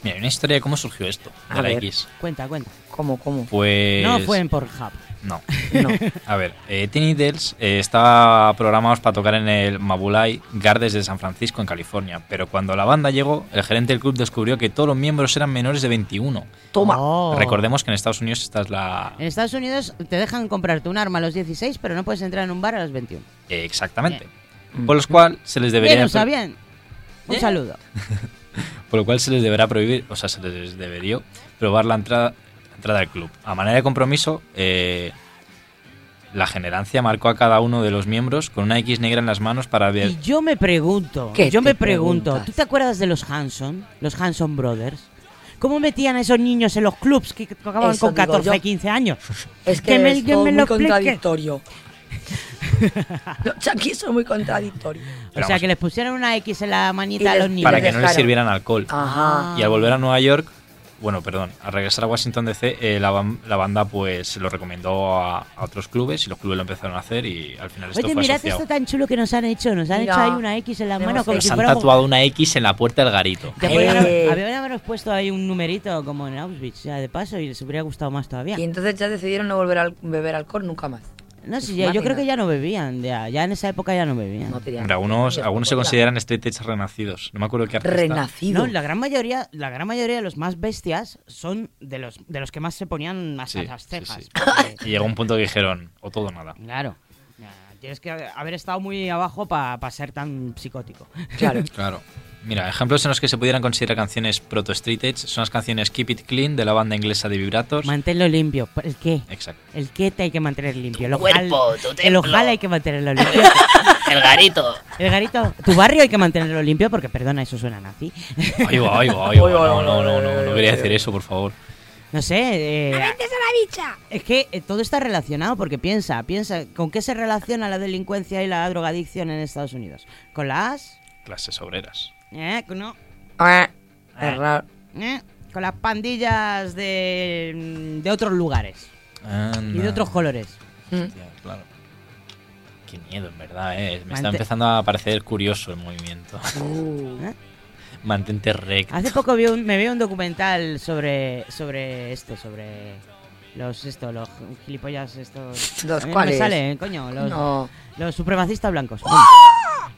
mira, hay una historia de cómo surgió esto, de A la ver. X. Cuenta, cuenta. ¿Cómo, cómo? Pues... No fue en Pornhub. No. No. A ver, eh, Teen Idles eh, estaba programados para tocar en el Mabulai Gardens de San Francisco, en California. Pero cuando la banda llegó, el gerente del club descubrió que todos los miembros eran menores de 21. Toma. Oh. Recordemos que en Estados Unidos esta es la... En Estados Unidos te dejan comprarte un arma a los 16, pero no puedes entrar en un bar a los 21. eh, exactamente. Por lo cual se les debería... Bien, bien. Un saludo. Por lo cual se les deberá prohibir, o sea, se les debería probar la entrada, entrada al club. A manera de compromiso, eh, la generancia marcó a cada uno de los miembros con una X negra en las manos para ver... Y yo me pregunto, ¿Qué yo me pregunto, preguntas? ¿tú te acuerdas de los Hanson? Los Hanson Brothers. ¿Cómo metían a esos niños en los clubs que tocaban Eso con digo 14 yo. 15 años? Es que, me, es que todo me muy lo contradictorio. Los chanquis son muy contradictorios. O sea, vamos, que les pusieron una X en la manita a los niños. para que no les sirvieran alcohol. Ajá. Y al volver a Nueva York, bueno, perdón, al regresar a Washington DC, eh, la, la banda pues se lo recomendó a, a otros clubes y los clubes lo empezaron a hacer y al final esto Oye, fue mirad asociado. esto tan chulo que nos han hecho. Nos han Mira, hecho ahí una X en la mano como Nos si han fuéramos... tatuado una X en la puerta del garito. Haber- Eh. habrían haber puesto ahí un numerito como en Auschwitz, ya de paso, y les hubiera gustado más todavía. Y entonces ya decidieron no volver a beber alcohol nunca más. No sé, Pues ya- yo creo que ya no bebían, ya, ya en esa época ya no bebían. No Hombre, algunos, algunos se consideran straight edge renacidos. No me acuerdo qué artista. Renacido. No, la gran mayoría, la gran mayoría de los más bestias son de los de los que más se ponían hasta Sí, las sí, cejas. sí. porque- Y llegó un punto que dijeron, o todo o nada. Claro. Tienes que haber estado muy abajo para ser tan psicótico. Claro. Claro. Mira, ejemplos en los que se pudieran considerar canciones proto street edge son las canciones Keep It Clean de la banda inglesa de Vibratos. Manténlo limpio. ¿El qué? Exacto. El qué te hay que mantener limpio. El ojal, cuerpo, tu el templo. ojal hay que mantenerlo limpio. El garito. El garito, tu barrio hay que mantenerlo limpio porque, perdona, eso suena nazi. Ahí va, ahí va, ahí va. No, no, no, no, no quería decir eso, por favor. No sé, eh, ¡Agentes a la bicha! es que eh, todo está relacionado porque piensa, piensa, ¿con qué se relaciona la delincuencia y la drogadicción en Estados Unidos? ¿Con las? Clases obreras. ¿Eh? ¿Con no? Ah, error. ¿Eh? Con las pandillas de, de otros lugares y de otros colores. Hostia, claro. Qué miedo, en verdad, ¿eh? Me está Mante- empezando a parecer curioso el movimiento. ¿Eh? Mantente recto. Hace poco vi un- me vi un documental sobre sobre esto, sobre los esto, los gilipollas estos. ¿Los cuáles? me sale, coño, los, No. los supremacistas blancos.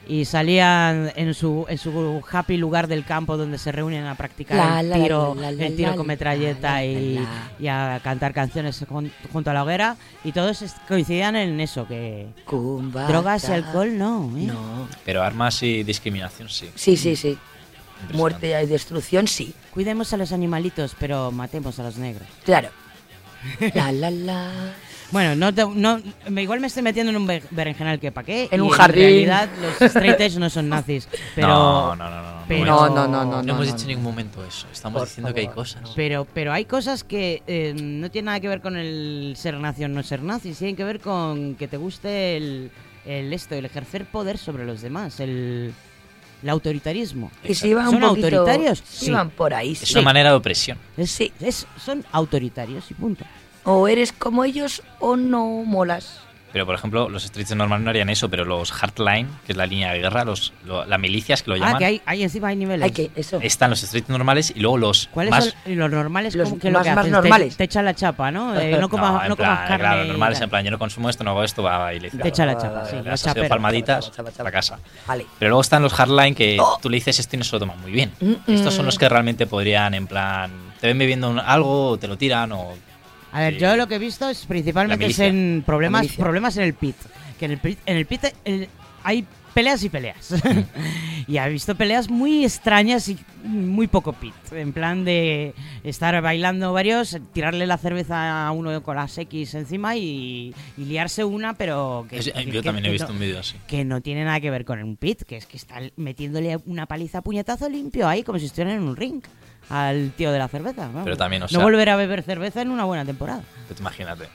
Y salían en su en su happy lugar del campo donde se reúnen a practicar La, el la, tiro, la, la, el tiro la, con la, metralleta la, y, la. y a cantar canciones jun- junto a la hoguera y todos coincidían en eso que drogas y alcohol no, ¿eh? No. Pero armas y discriminación sí. Sí, sí, sí. Muerte y destrucción, sí. Cuidemos a los animalitos, pero matemos a los negros. Claro. La, la, la. Bueno, no, te- no igual me estoy metiendo en un be- berenjenal que pa' qué. En y un jardín. En realidad, los straight edge no son nazis. Pero, No, no, no, no. pero- hemos- No, no, no, no, No hemos no, dicho en ningún momento eso. Estamos Por diciendo que hay favor, cosas. Pero, pero hay cosas que eh, no tienen nada que ver con el ser nazi o no ser nazi. Tienen que ver con que te guste el, el esto, el ejercer poder sobre los demás, el, el autoritarismo. Y si iban ¿Son un poquito- autoritarios? si Sí. iban por ahí, Es sí. una manera de opresión. Es- Sí. es- son autoritarios y punto. O eres como ellos o no molas. Pero, por ejemplo, los streets normales no harían eso, pero los hardline, que es la línea de guerra, los, lo- las milicias que lo llaman, Ah, que hay, hay encima hay niveles. Hay que, eso. están los streets normales y luego los ¿Cuáles más... son los normales? Los ¿Cómo que lo más- que más hacen? Te- normales. Te, echan la chapa, ¿no? Eh, no comas, en no comas plan, carne. Claro, normales, en plan, yo no consumo esto, no hago esto, va y le Te echa la chapa, sí. Has hecho chaperos. palmaditas para casa. Vale. Pero luego están los hardline que Oh. tú le dices esto y no se lo toman muy bien. Mm, Estos son los que realmente podrían, en plan, te ven bebiendo un- algo, o te lo tiran o... A ver, Sí. yo lo que he visto es principalmente es en problemas, problemas en el pit. Que en el pit, en el pit el- hay peleas y peleas. y he visto peleas muy extrañas y muy poco pit. En plan de estar bailando varios, tirarle la cerveza a uno con las X encima y, y liarse una, pero que, Es- que- yo que- también he visto no- un vídeo así. que no tiene nada que ver con un pit, que es que está metiéndole una paliza a puñetazo limpio ahí, como si estuvieran en un ring al tío de la cerveza. vamos. Pero también, o no sea- volver a beber cerveza en una buena temporada. Pero tú imagínate,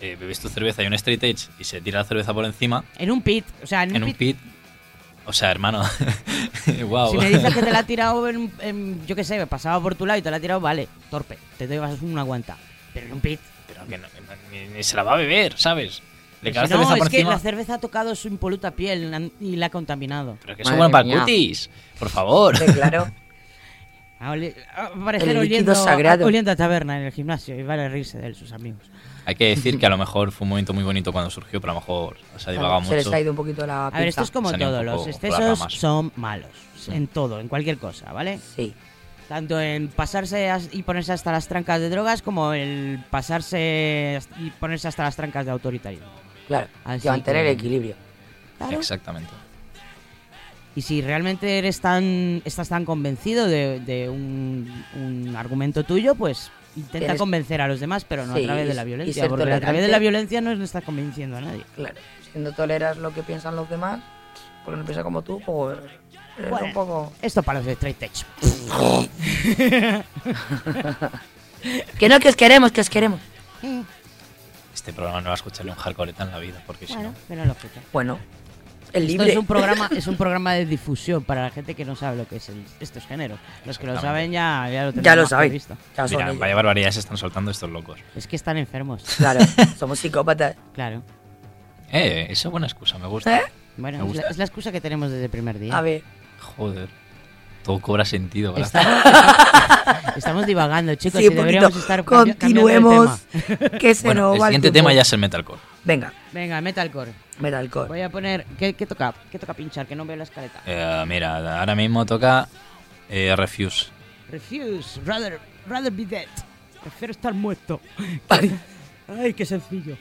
eh, bebes tu cerveza y un straight edge y se tira la cerveza por encima En un pit, o sea, en un, en un pit, pit. O sea, hermano, wow. Si me dices que te la ha tirado en, en- yo qué sé, pasaba por tu lado y te la ha tirado, vale, torpe, te llevas una guanta. Pero en un pit. Pero que no- ni, ni se la va a beber, ¿sabes? Le Si no, es que encima. la cerveza ha tocado su impoluta piel y la ha contaminado. Pero que es bueno para el cutis. Por favor. Claro. A, oli- a parecer El líquido oliendo, sagrado. a- oliendo a taberna en el gimnasio y vale reírse de él, sus amigos. Hay que decir que a lo mejor fue un momento muy bonito cuando surgió, pero a lo mejor se ha divagado se les mucho. ha ido un poquito la A ver, esto es como todo, los excesos son malos, en todo, en cualquier cosa, ¿vale? Sí. Tanto en pasarse as- y ponerse hasta las trancas de drogas como el pasarse y ponerse hasta las trancas de autoritarismo. Claro. Así Y mantener que- el equilibrio. Claro. Exactamente. Y si realmente eres tan, estás tan convencido de, de un, un argumento tuyo, pues intenta convencer a los demás, pero no Sí, a través de la violencia. Porque a través de la violencia no estás convenciendo a nadie. Claro. Si no toleras lo que piensan los demás, porque no piensan como tú, pues eres Bueno. un poco... Esto para los de straight edge. que no, que os queremos, que os queremos. Este programa no va a escucharle un hardcore en la vida, porque si no. pero lo escucha. Bueno, el Esto es un programa, es un programa de difusión para la gente que no sabe lo que es el- estos géneros. Los que lo saben ya, ya lo Ya tendrán lo sabéis. previsto. Ya Mira, ellos. vaya barbaridades están soltando estos locos. Es que están enfermos. Claro, somos psicópatas. Claro. Eh, esa es buena excusa, me gusta. ¿Eh? Bueno, Me es la, gusta. es la excusa que tenemos desde el primer día. A ver. Joder. Todo cobra sentido. Estamos, estamos divagando, chicos, Sí, un deberíamos estar Continuemos. tema. que se Bueno, nos el va siguiente tiempo. tema ya es el metalcore. Venga, Venga, metalcore. metalcore. Voy a poner. ¿Qué, qué toca? ¿Qué toca pinchar? Que no veo la escaleta. Eh, mira, ahora mismo toca eh, Refuse. Refuse, rather, rather be dead. Prefiero estar muerto. Ay, ay qué sencillo.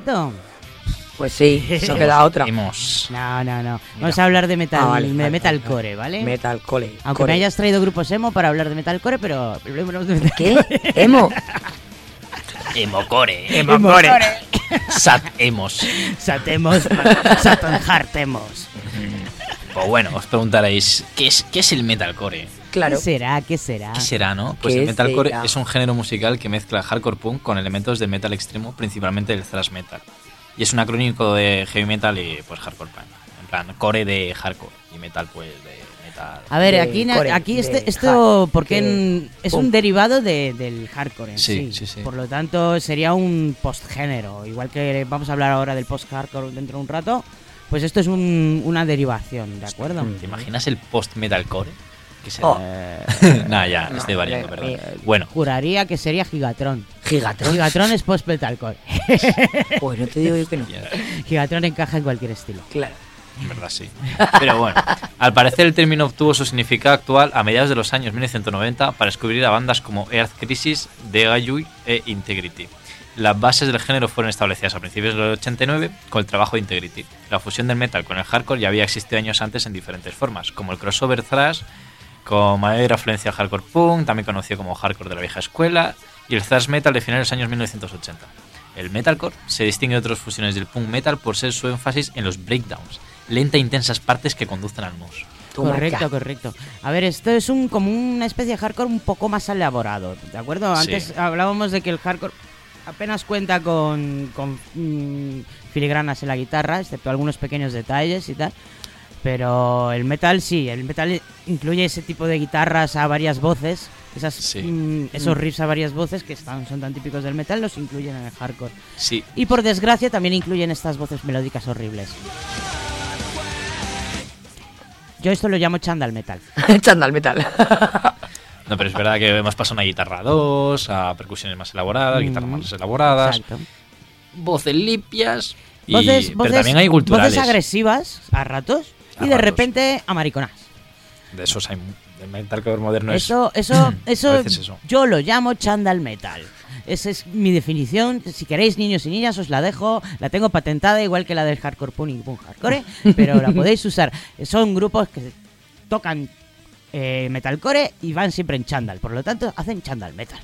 Rato. Pues sí, no queda otra. Hemos. No, no, no. Vamos a hablar de metal, Ah, vale, de vale, metalcore, ¿vale? Metalcore. Aunque core. me hayas traído grupos emo para hablar de metalcore, pero hablemos de ¿Qué? ¿Emo? Emocore. Emocore. Sat emos. Satemos, Satan Hartemos. Pues bueno, os preguntaréis, ¿qué es, qué es el metalcore? ¿Qué será? ¿Qué será? ¿Qué será, no? Pues ¿Qué el metalcore será? es un género musical que mezcla hardcore punk con elementos del metal extremo, principalmente del thrash metal. Y es un acrónico de heavy metal y pues hardcore punk. En plan, core de hardcore y metal pues de metal. A ver, De aquí, core, aquí de este, esto, porque que- en- es un derivado de- del hardcore en Sí, sí. sí, sí. Por lo tanto, sería un postgénero. Igual que vamos a hablar ahora del post-hardcore dentro de un rato, pues esto es un- una derivación, ¿de acuerdo? ¿Te imaginas el post-metalcore? ¿Qué será? Oh. Nah, ya, No, estoy variando, perdón. eh, Bueno, Juraría que sería Gigatron. ¿Gigatron? Gigatron es post-metalcore. Pues no te digo yo que no. Gigatron encaja en cualquier estilo. Claro. En verdad sí. Pero bueno, al parecer el término obtuvo su significado actual a mediados de los años 1990 para descubrir a bandas como Earth Crisis, Degayui e Integrity. Las bases del género fueron establecidas a principios del 89 con el trabajo de Integrity. La fusión del metal con el hardcore ya había existido años antes en diferentes formas, como el crossover thrash, con mayor afluencia al hardcore punk, también conocido como hardcore de la vieja escuela, y el thrash metal de finales de los años 1980. El metalcore se distingue de otras fusiones del punk metal por ser su énfasis en los breakdowns, lenta e intensas partes que conducen al mus. Correcto, correcto. A ver, esto es un como una especie de hardcore un poco más elaborado, ¿de acuerdo? Sí. Antes hablábamos de que el hardcore apenas cuenta con, con mm, filigranas en la guitarra, excepto algunos pequeños detalles y tal. Pero el metal sí, el metal incluye ese tipo de guitarras a varias voces, esas, mm, esos riffs a varias voces que están, son tan típicos del metal, los incluyen en el hardcore. Sí. Y por desgracia también incluyen estas voces melódicas horribles. Yo esto lo llamo chandal metal. Chandal metal. No, pero es verdad que hemos pasado a una guitarra 2, a percusiones más elaboradas, guitarras más elaboradas, Exacto. voces limpias, y- Voces, pero voces- también hay culturales. voces agresivas a ratos y de repente amariconas. De esos hay. El metalcore moderno Eso, es. eso, a eso, eso. yo lo llamo chandal metal. Esa es mi definición. Si queréis, niños y niñas, os la dejo. La tengo patentada, igual que la del hardcore punk y punk hardcore, pero la podéis usar. Son grupos que tocan eh, metalcore y van siempre en chandal. Por lo tanto, hacen chandal metal.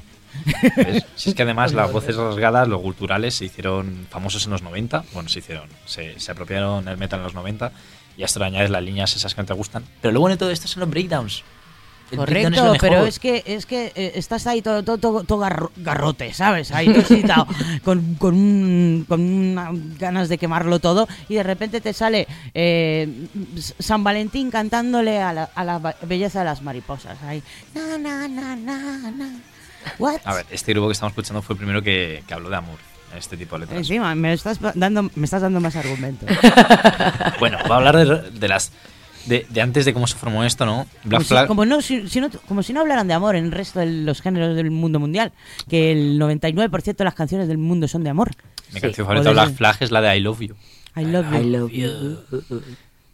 Si es que además las voces rasgadas, los culturales, se hicieron famosos en los 90. Bueno, se hicieron. Se, se apropiaron el metal en los 90. Y a esto le añades las líneas esas que no te gustan. Pero lo bueno de todo esto son los breakdowns. El Correcto, lo mejor. pero es que es que eh, estás ahí todo, todo, todo, todo garro- garrote, ¿sabes? Ahí todo con, con, un- con una- ganas de quemarlo todo y de repente te sale eh, San Valentín cantándole a la, a la belleza de las mariposas. Ahí. Na, na, na, na, na. What? A ver, este grupo que estamos escuchando fue el primero que, que habló de amor este tipo de letras. Encima, me estás dando, me estás dando más argumentos. Bueno, va a hablar de, de las. De, de antes de cómo se formó esto, ¿no? Black Como si, Flag. como, no, si, si no- como si no hablaran de amor en el resto de los géneros del mundo mundial, que el 99% de las canciones del mundo son de amor. Mi canción favorita de Black Flag es la de I Love You. I love you. I love you.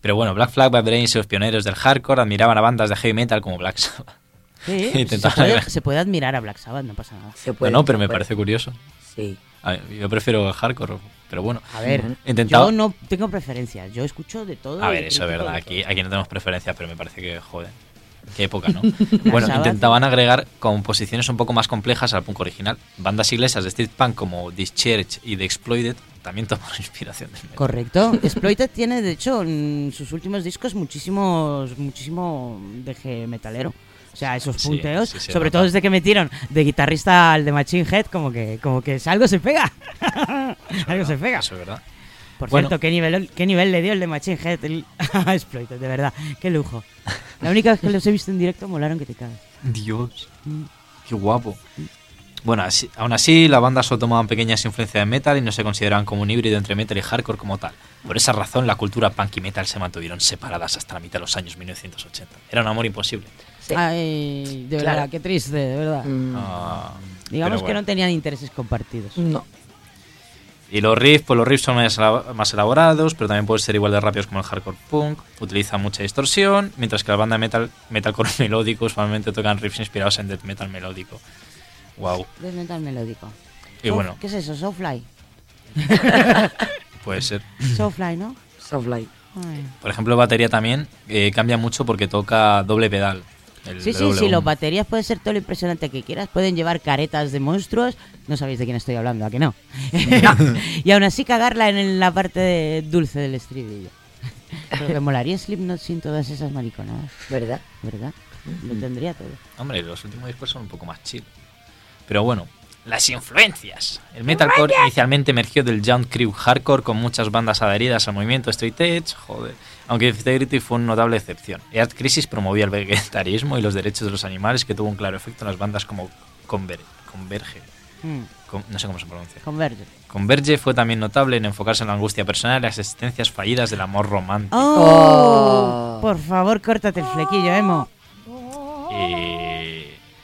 Pero bueno, Black Flag, Bad Brains y los pioneros del hardcore admiraban a bandas de heavy metal como Black Sabbath. Sí, se, puede, agregar- se puede admirar a Black Sabbath, no pasa nada. Se No, no, pero me parece curioso. Sí. A ver, yo prefiero hardcore, pero bueno. A ver, intentaba. yo no tengo preferencias, yo escucho de todo. A ver, eso es verdad. Aquí, aquí no tenemos preferencias, pero me parece que, joder. Qué época, ¿no? Bueno, intentaban agregar composiciones un poco más complejas al punk original. Bandas inglesas de street punk como Discharge y The Exploited también tomaron inspiración del metal. Correcto. Exploited tiene, de hecho, en sus últimos discos muchísimos, muchísimo deje metalero. Sea, esos Sí, punteos, sí, se sobre todo desde que metieron de guitarrista al de Machine Head, como que, como que algo se pega. algo se pega. Eso es verdad. Por Bueno. cierto, ¿qué nivel, qué nivel le dio el de Machine Head a Exploited, de verdad. Qué lujo. La única vez que los he visto en directo molaron que te cagas. Dios. Qué guapo. Bueno, así- aún así, la banda solo tomaban pequeñas influencias de metal y no se consideraban como un híbrido entre metal y hardcore como tal. Por esa razón, la cultura punk y metal se mantuvieron separadas hasta la mitad de los años 1980. Era un amor imposible. Ay, de Claro. verdad, qué triste, de verdad. Ah, Digamos que no tenían intereses compartidos. No. Y los riffs, pues los riffs son más, elab- más elaborados, pero también pueden ser igual de rápidos como el hardcore punk. Utiliza mucha distorsión, mientras que las bandas de metal, metalcore melódico usualmente tocan riffs inspirados en death metal melódico. Wow. Death metal melódico. Y bueno. ¿Qué es eso? Soulfly. Puede ser. Soulfly, ¿no? Soulfly. Por ejemplo, batería también eh, cambia mucho porque toca doble pedal. El Sí, sí, sí, los baterías pueden ser todo lo impresionante que quieras, pueden llevar caretas de monstruos, no sabéis de quién estoy hablando, ¿a que no? y aún así cagarla en la parte de- dulce del estribillo. Pero que molaría Slipknot sin todas esas mariconadas. ¿Verdad? ¿Verdad? Lo tendría todo. Hombre, los últimos discos son un poco más chill. Pero bueno, las influencias. El metalcore inicialmente emergió del Young Crew Hardcore con muchas bandas adheridas al movimiento Straight Edge, joder. Aunque Integrity fue una notable excepción. Earth Crisis promovía el vegetarismo y los derechos de los animales que tuvo un claro efecto en las bandas como Conver- Converge. Mm, Con- no sé cómo se pronuncia. Converge. Converge fue también notable en enfocarse en la angustia personal y las existencias fallidas del amor romántico. ¡Oh! Por favor, córtate el flequillo, emo. Y-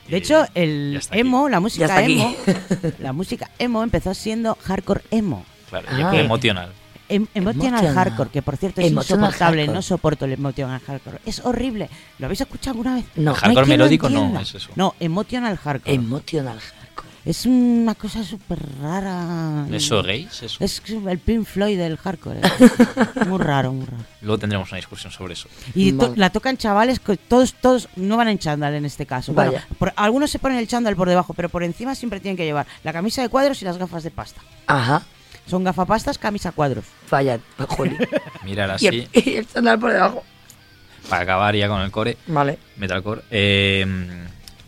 De hecho, el emo, la música emo, la música emo empezó siendo hardcore emo. Claro, Ah. y emocional. Em- emotional Emotional. hardcore, que por cierto es Emotional insoportable, hardcore. no soporto el emotional hardcore. Es horrible. ¿Lo habéis escuchado alguna vez? No. Hardcore melódico no, es eso. No, emotional hardcore. Emotional hardcore. Es una cosa súper rara. ¿Eso gays? Eso. Es el Pink Floyd del hardcore. ¿eh? muy raro, muy raro. Luego tendremos una discusión sobre eso. Y to- la tocan chavales que todos todos no van en chándal en este caso. Bueno, Vaya. por- algunos se ponen el chándal por debajo, pero por encima siempre tienen que llevar la camisa de cuadros y las gafas de pasta. Ajá. Son gafapastas, camisa cuadros. Falla, Juli. Mirar y, así, el, y el chándal por debajo. para acabar ya con el core, Vale. metalcore. Eh,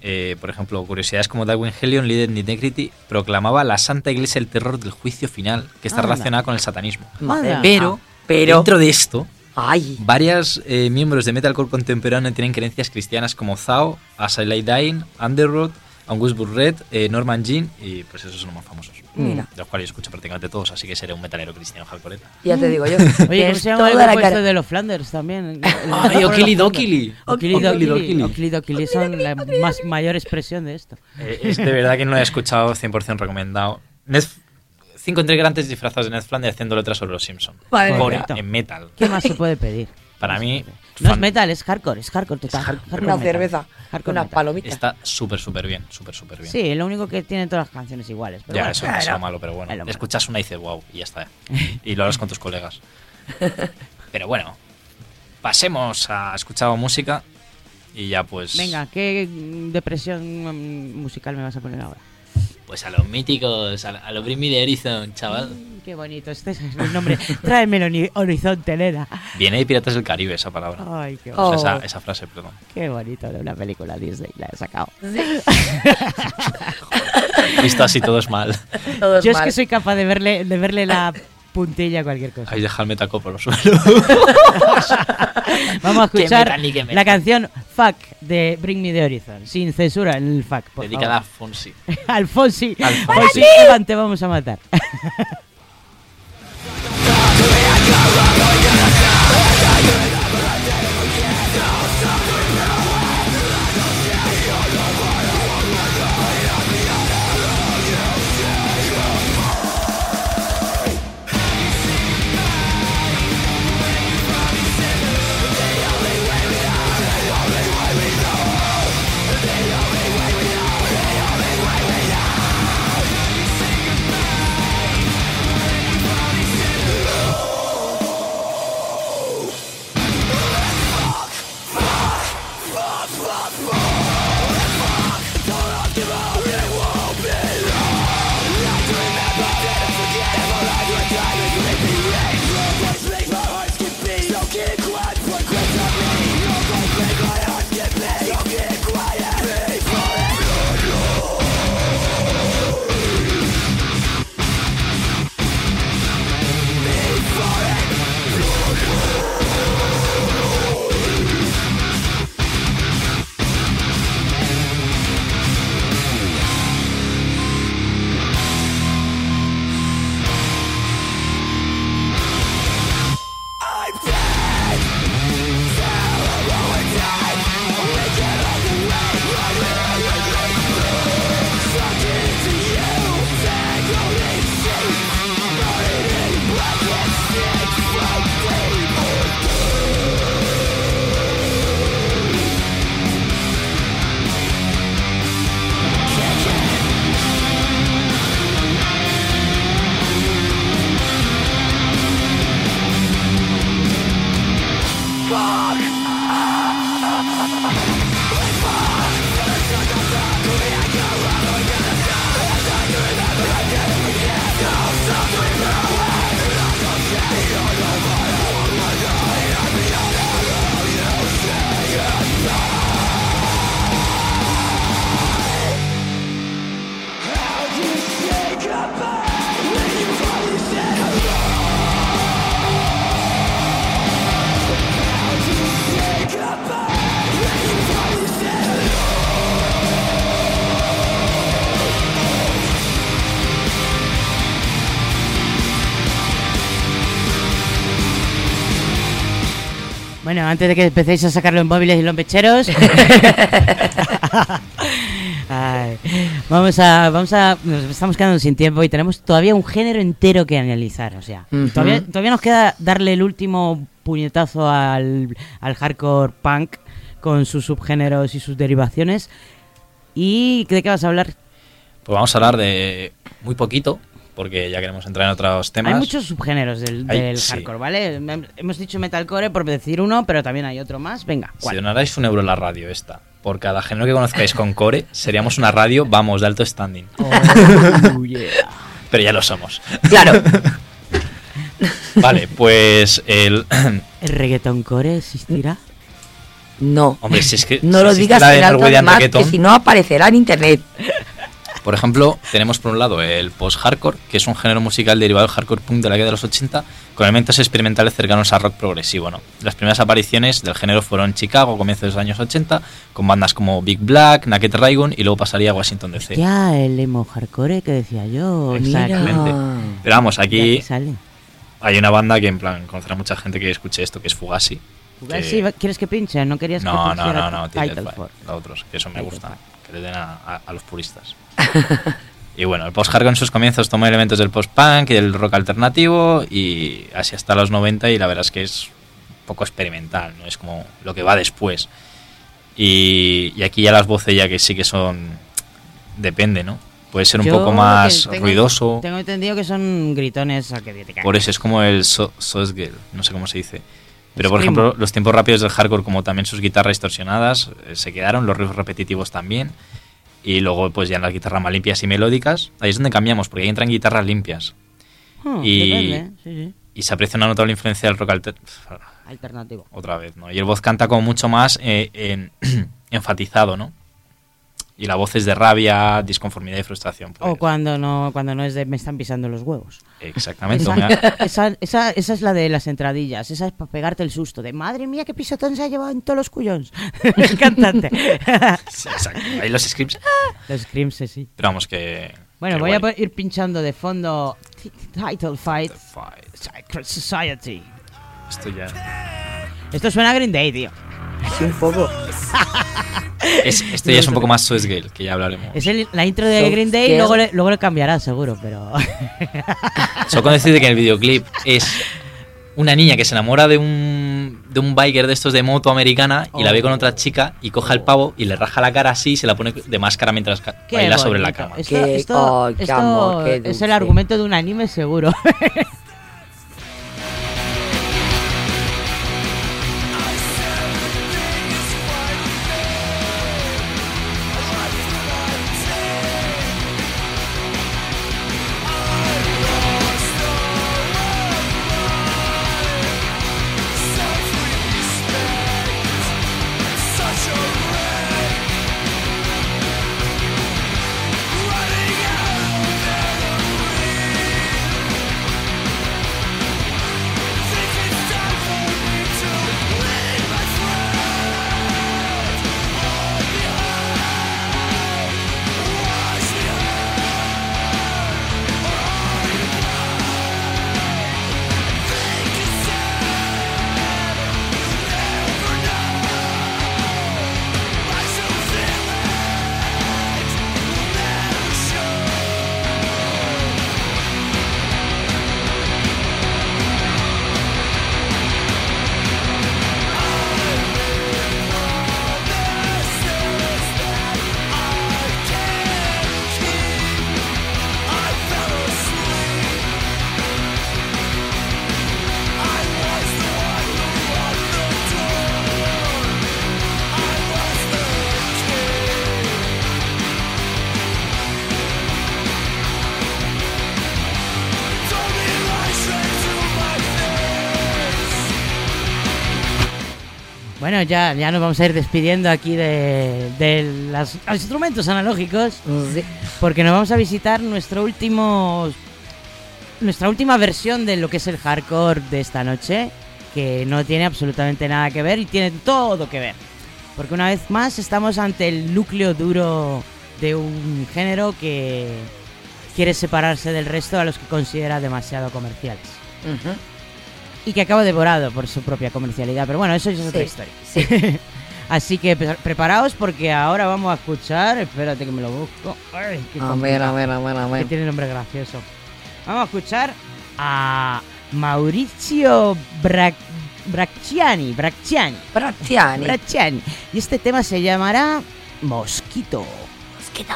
eh, por ejemplo, curiosidades como Darwin Hellion, líder de Integrity, proclamaba la Santa Iglesia el terror del juicio final, que está Anda. relacionada con el satanismo. Madre. Pero, mía. pero. dentro de esto, Ay. varios eh, miembros de metalcore contemporáneo tienen creencias cristianas como Zao, As I Lay Dying, Underwood, Angus Burret, eh, Norman Jean y pues esos son los más famosos. Mira. De los cuales yo escucho prácticamente todos, así que seré un metalero cristiano hardcore. Ya te digo yo. Oye, ¿cómo se llama el grupo cara- este de los Flanders también? Ay, Okili Dokili. Okili Okili Dokili. Dokili. Okili Dokili son la más mayor expresión de esto. Eh, es de verdad que no lo he escuchado 100% recomendado. Cinco integrantes disfrazados de Ned Flanders haciendo letras sobre los Simpsons. En metal. ¿Qué más se puede pedir? Para mí, No es metal, es hardcore, es hardcore total. Es. Hardcore Una metal. cerveza. Hardcore Unas metal. palomitas. está súper, súper bien. Súper, súper bien. Sí, lo único que tienen todas las canciones iguales. Pero ya, bueno, eso es claro. lo malo, pero bueno. Es malo. Escuchas una y dices, wow, y ya está. Y lo hablas con tus colegas. Pero bueno, pasemos a escuchar música y ya pues... Venga, ¿qué depresión mm, musical me vas a poner ahora? Pues a los míticos, a, a los Bring Me the Horizon, chaval. Mm, Qué bonito, este es el nombre. Tráemelo ni horizonte, nena. Viene de Piratas del Caribe esa palabra. Ay, qué, O sea, Oh. esa, esa frase, perdón. qué bonito de una película Disney, la he sacado. Visto así todo es mal. Todo es Yo es que soy capaz de verle, de verle la puntilla a cualquier cosa. Ahí deja el metaco por los suelos. Vamos a escuchar metan metan. la canción Fuck de Bring Me the Horizon, sin censura en el fuck. por Dedicada a favor. Fonsi. Alfonsi. Alfonsi. Alfonsi, Evan, te vamos a matar. antes de que empecéis a sacar los móviles y los mecheros. Ay, vamos a, vamos a, nos estamos quedando sin tiempo y tenemos todavía un género entero que analizar, o sea, todavía, todavía nos queda darle el último puñetazo al, al hardcore punk con sus subgéneros y sus derivaciones. ¿Y de qué vas a hablar? Pues vamos a hablar de muy poquito, porque ya queremos entrar en otros temas. Hay muchos subgéneros del, Hay- del sí. hardcore, ¿vale? Hem- Hemos dicho metalcore por decir uno, pero también hay otro más. Venga, Si ¿cuál? donarais un euro en la radio esta, por cada género que conozcáis con core, seríamos una radio, vamos, de alto standing. Oh, yeah. Pero ya lo somos. Claro. vale, pues el... ¿El reggaeton core existirá? No. Hombre, si es que... No si lo digas en alto más, que si no aparecerá en internet. Por ejemplo, tenemos por un lado el post-hardcore, que es un género musical derivado del hardcore punk de la década de los 80, con elementos experimentales cercanos a rock progresivo. ¿no? Las primeras apariciones del género fueron en Chicago, a comienzos de los años 80, con bandas como Big Black, Naked Raygun y luego pasaría a Washington DC. Ya, el emo hardcore que decía yo. Exactamente. Pero vamos, aquí hay una banda que en plan conocerá mucha gente que escuche esto, que es Fugazi. Que- va- ¿Quieres que pinche? ¿No querías que No, no, no, no, los otros, que eso me gusta, que le den a, a- a los puristas. y bueno, el post-hardcore en sus comienzos tomó elementos del post-punk y del rock alternativo y así hasta los 90 y la verdad es que es un poco experimental, ¿no? Es como lo que va después. Y, y aquí ya las voces ya que sí que son... Depende, ¿no? Puede ser un Yo poco más tengo- ruidoso. Tengo entendido que son gritones. Por eso es como el so Sosgel, no sé cómo se dice. Pero por ejemplo, los tiempos rápidos del hardcore, como también sus guitarras distorsionadas, eh, se quedaron, los riffs repetitivos también. Y luego, pues ya en las guitarras más limpias y melódicas, ahí es donde cambiamos, porque ahí entran guitarras limpias. Hmm, y, depende, sí, sí. y se aprecia una notable influencia del rock alter Alternativo. otra vez, ¿no? Y el voz canta como mucho más eh, en- enfatizado, ¿no? Y la voz es de rabia, disconformidad y frustración. pues. O cuando no, cuando no es de me están pisando los huevos. Exactamente. Esa, ha- esa, esa- esa es la de las entradillas. Esa es para pegarte el susto de madre mía, qué pisotón se ha llevado en todos los cuyons. el cantante. Sí, exacto. Ahí los scripts. los screams, sí. Pero vamos que. Bueno, que voy a guay. ir pinchando de fondo T- Title Fight, Secret Society. Esto ya. Esto suena a Green Day, tío. Sí, un poco. Es, esto ya es un poco más Swissgale, que ya hablaremos. Es el- la intro de So Green Day y luego le, luego le cambiará, seguro, pero... Solo con decirte que en el videoclip es una niña que se enamora de un, de un biker de estos de moto americana y la ve con otra chica y coge al pavo y le raja la cara así y se la pone de máscara mientras Qué baila sobre la bonito. cama. Esto, esto- esto amor, qué es el argumento de un anime, seguro. Bueno, ya, ya nos vamos a ir despidiendo aquí de, de las- los instrumentos analógicos. Porque nos vamos a visitar nuestro último. Nuestra última versión de lo que es el hardcore de esta noche. Que no tiene absolutamente nada que ver y tiene todo que ver. Porque una vez más estamos ante el núcleo duro de un género que quiere separarse del resto a los que considera demasiado comerciales. Y que acaba devorado por su propia comercialidad. Pero bueno, eso es otra Sí, historia. Así que pre- preparaos porque ahora vamos a escuchar. Espérate que me lo busco. Ay, qué A ver, a ver, a ver, a ver. Que tiene nombre gracioso. Vamos a escuchar a Mauricio Bra Bracciani. Bracciani. Bracciani. Bracciani. Y este tema se llamará Mosquito. Mosquito.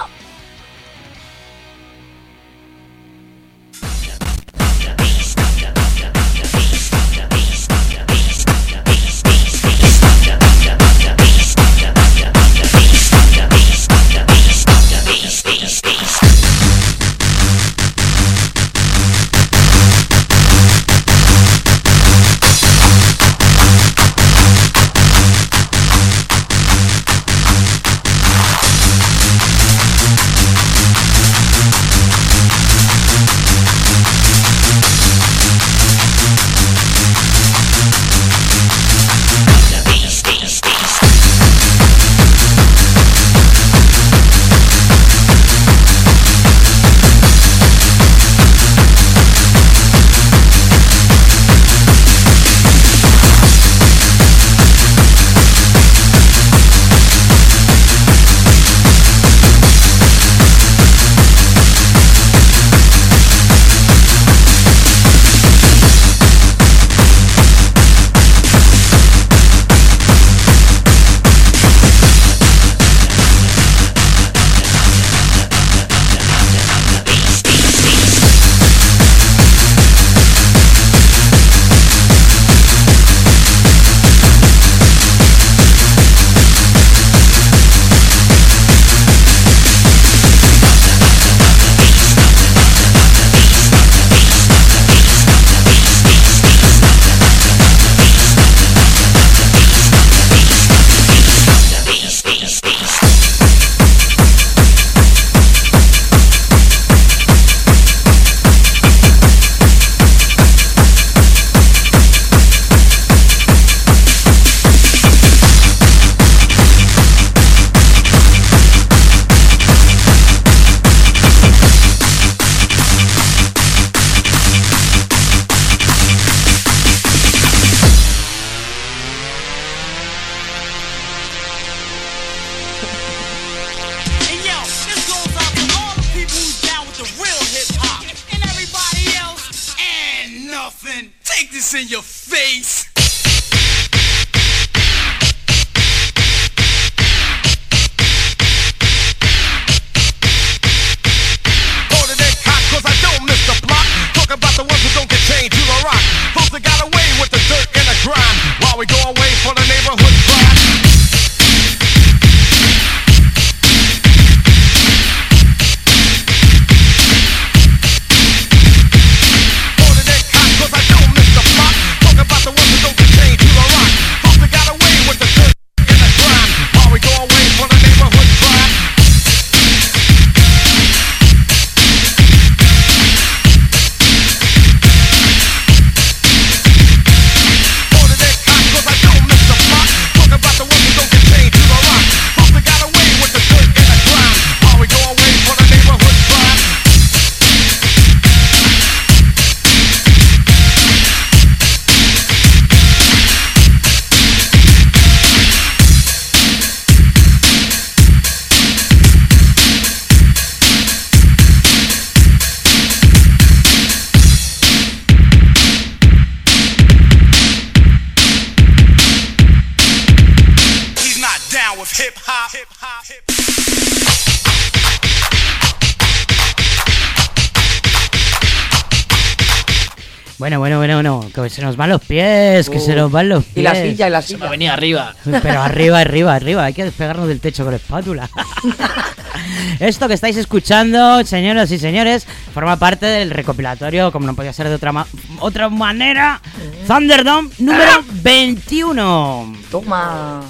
Se nos van los pies, que se nos van los pies. Y la silla, y la Se me silla. venía arriba. Pero arriba, arriba, arriba. Hay que despegarnos del techo con espátula. Esto que estáis escuchando, señoras y señores, forma parte del recopilatorio, como no podía ser de otra, ma- otra manera, Thunderdome número 21. Toma.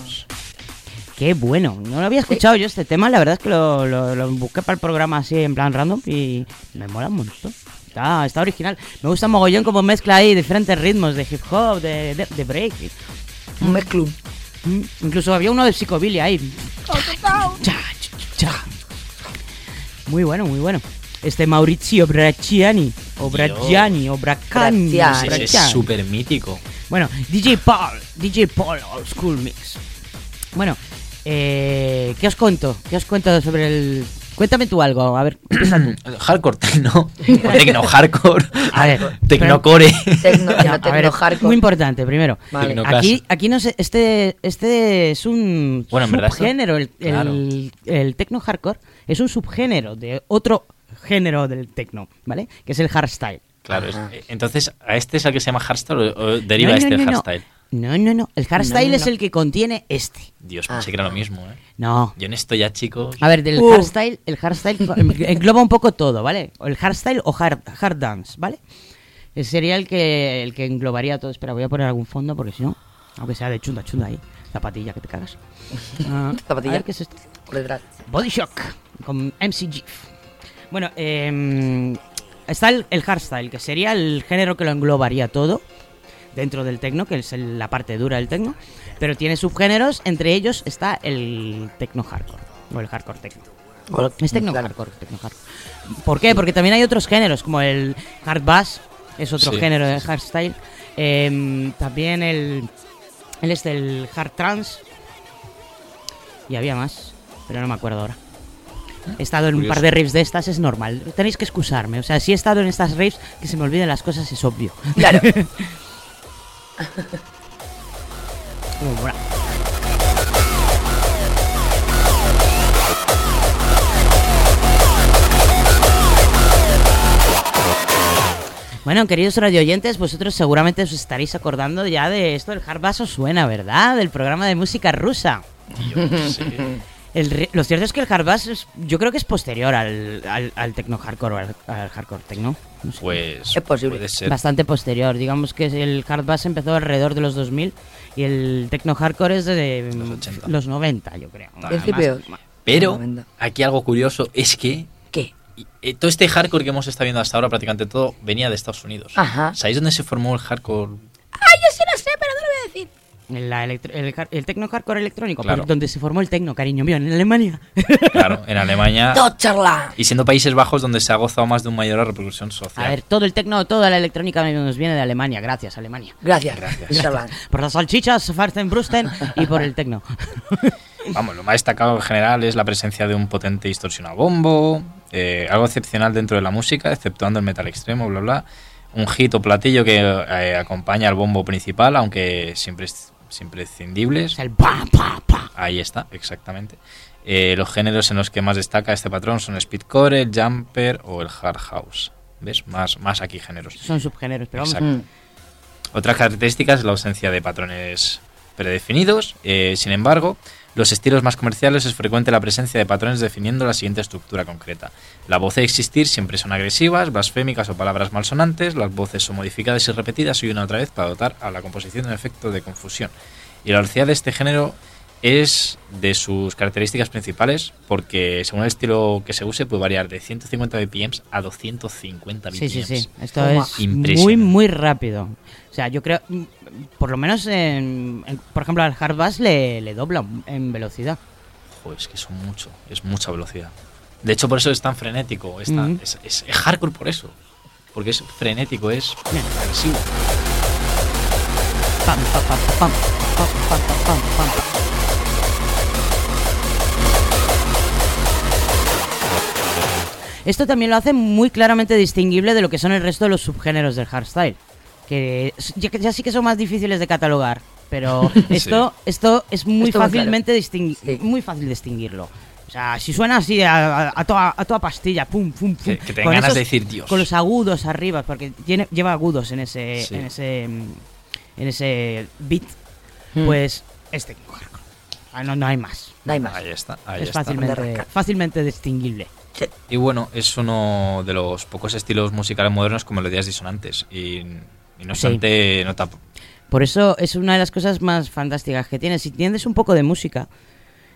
Qué bueno. No lo había escuchado yo este tema. La verdad es que lo, lo- lo busqué para el programa así en plan random y me mola un montón. Está, está original. Me gusta mogollón como mezcla ahí diferentes ritmos de hip hop, de, de, de break. Un mezclun. Mm, Incluso había uno de psicobilly ahí. Cha, cha, cha. Muy bueno, muy bueno. Este Maurizio Bracciani. O Bracciani, o Braccani. Sí, es Bracciani. súper mítico. Bueno, DJ Paul, DJ Paul Old School Mix. Bueno, eh, ¿qué os cuento? ¿Qué os cuento sobre el... Cuéntame tú algo, a ver, empieza tú. Hardcore techno. O tecno hardcore. A ver, Tecnocore. Tecno, Ya, a ver, Muy importante, primero. Vale. Aquí, aquí no sé, este, este es un Bueno, subgénero. El, claro. el techno hardcore es un subgénero de otro género del techno, ¿vale? Que es el hardstyle. Claro, es- entonces, ¿a este es el que se llama hardstyle o, deriva No, no, este no. hardstyle? No, no, no. El hardstyle No, no, es el que contiene este. Dios, pensé que era lo mismo, ¿eh? No. Yo en esto ya, chicos... A ver, del Uh. hardstyle, el hardstyle engloba un poco todo, ¿vale? O El hardstyle o hard, hard dance, ¿vale? Eh, Sería el que el que englobaría todo. Espera, voy a poner algún fondo porque si no, aunque sea de chunda chunda ahí, zapatilla que te cagas. Ah, Zapatilla. a ver, ¿qué es esto? Body Shock con MC Gif. Bueno, eh, está el, el hardstyle, que sería el género que lo englobaría todo dentro del techno, que es el- la parte dura del techno, pero tiene subgéneros, entre ellos está el techno hardcore o el hardcore techno. Bueno, Es techno claro. hardcore, techno hardcore. ¿Por qué? Porque también hay otros géneros, como el hard bass, es otro Sí, género de hardstyle. Em, también el, el este, el hard trance. Y había más, pero no me acuerdo ahora. He estado en un par de raves de estas, es normal. Tenéis que excusarme. O sea, si he estado en estas raves, que se me olviden las cosas es obvio. Claro. Muy buena. Bueno, queridos radioyentes, vosotros seguramente os estaréis acordando ya de esto del hard bass os suena, ¿verdad? Del programa de música rusa. El lo cierto es que el hard bass es- yo creo que es posterior al, al, al techno hardcore o al, al hardcore techno. Pues Es posible. puede ser. Bastante posterior. Digamos que el hard bass empezó alrededor de los 2000 y el techno hardcore es de Los mm, 80. los 90, yo creo. Pero aquí algo curioso es que ¿Qué? eh, todo este hardcore que hemos estado viendo hasta ahora, prácticamente todo, venía de Estados Unidos. Ajá. ¿Sabéis dónde se formó el hardcore? Ay, yo sí lo sé, pero no lo voy a decir. La electro- el, el techno hardcore electrónico, Claro. por donde se formó el techno, cariño mío, en Alemania. Claro, en Alemania. Deutschland. Y siendo Países Bajos donde se ha gozado más de un mayor repercusión social. A ver, todo el techno, toda la electrónica nos viene de Alemania. Gracias, Alemania. Gracias. Gracias. Deutschland. Por las salchichas, Farzenbrusten y por el techno. Vamos, lo más destacado en general es la presencia de un potente distorsionado bombo, eh, algo excepcional dentro de la música, exceptuando el metal extremo, bla, bla. Un hit o platillo que eh, acompaña al bombo principal, aunque siempre es imprescindibles. el pa, pa, pa. Ahí está, exactamente. Eh, los géneros en los que más destaca este patrón son el speedcore, el jumper o el hard house. ¿Ves? Más, más aquí géneros. Son subgéneros, pero vamos. Exacto. Otras características es la ausencia de patrones predefinidos. eh, sin embargo, los estilos más comerciales es frecuente la presencia de patrones definiendo la siguiente estructura concreta. La voz de existir siempre son agresivas, blasfémicas o palabras malsonantes. Las voces son modificadas y repetidas y una y otra vez para dotar a la composición de un efecto de confusión. Y la velocidad de este género es de sus características principales porque según el estilo que se use puede variar de 150 BPM a 250 BPM. Sí, sí, sí. Esto es muy, muy rápido. O sea, yo creo, por lo menos, en, en- por ejemplo, al hard bass le, le dobla en velocidad. Joder, es que son mucho, es mucha velocidad. De hecho, por eso es tan frenético. Es, tan- Ujú. es, es- es hardcore por eso. Porque es frenético, es agresivo. Pam, pam, pam, pam, pam, pam, pam, pam, pam. Esto también lo hace muy claramente distinguible de lo que son el resto de los subgéneros del hardstyle. Que ya, sí que son más difíciles de catalogar. Pero esto, esto es muy Esto fácilmente Sí. muy fácil distinguirlo. O sea, si suena así a, a- a toda, a toda pastilla, pum, pum, pum. Que- que te ganas esos- de decir Dios. Con los agudos arriba, porque tiene, lleva agudos en ese, Sí. en ese, en ese beat, Mm. pues es técnico hardcore. Ah, No, no hay más. No hay más. Ahí está, ahí es está. fácilmente, fácilmente distinguible. Y bueno, es uno de los pocos estilos musicales modernos con melodías disonantes. Y, y no Sí. obstante, nota. Por eso es una de las cosas más fantásticas que tienes. Si entiendes un poco de música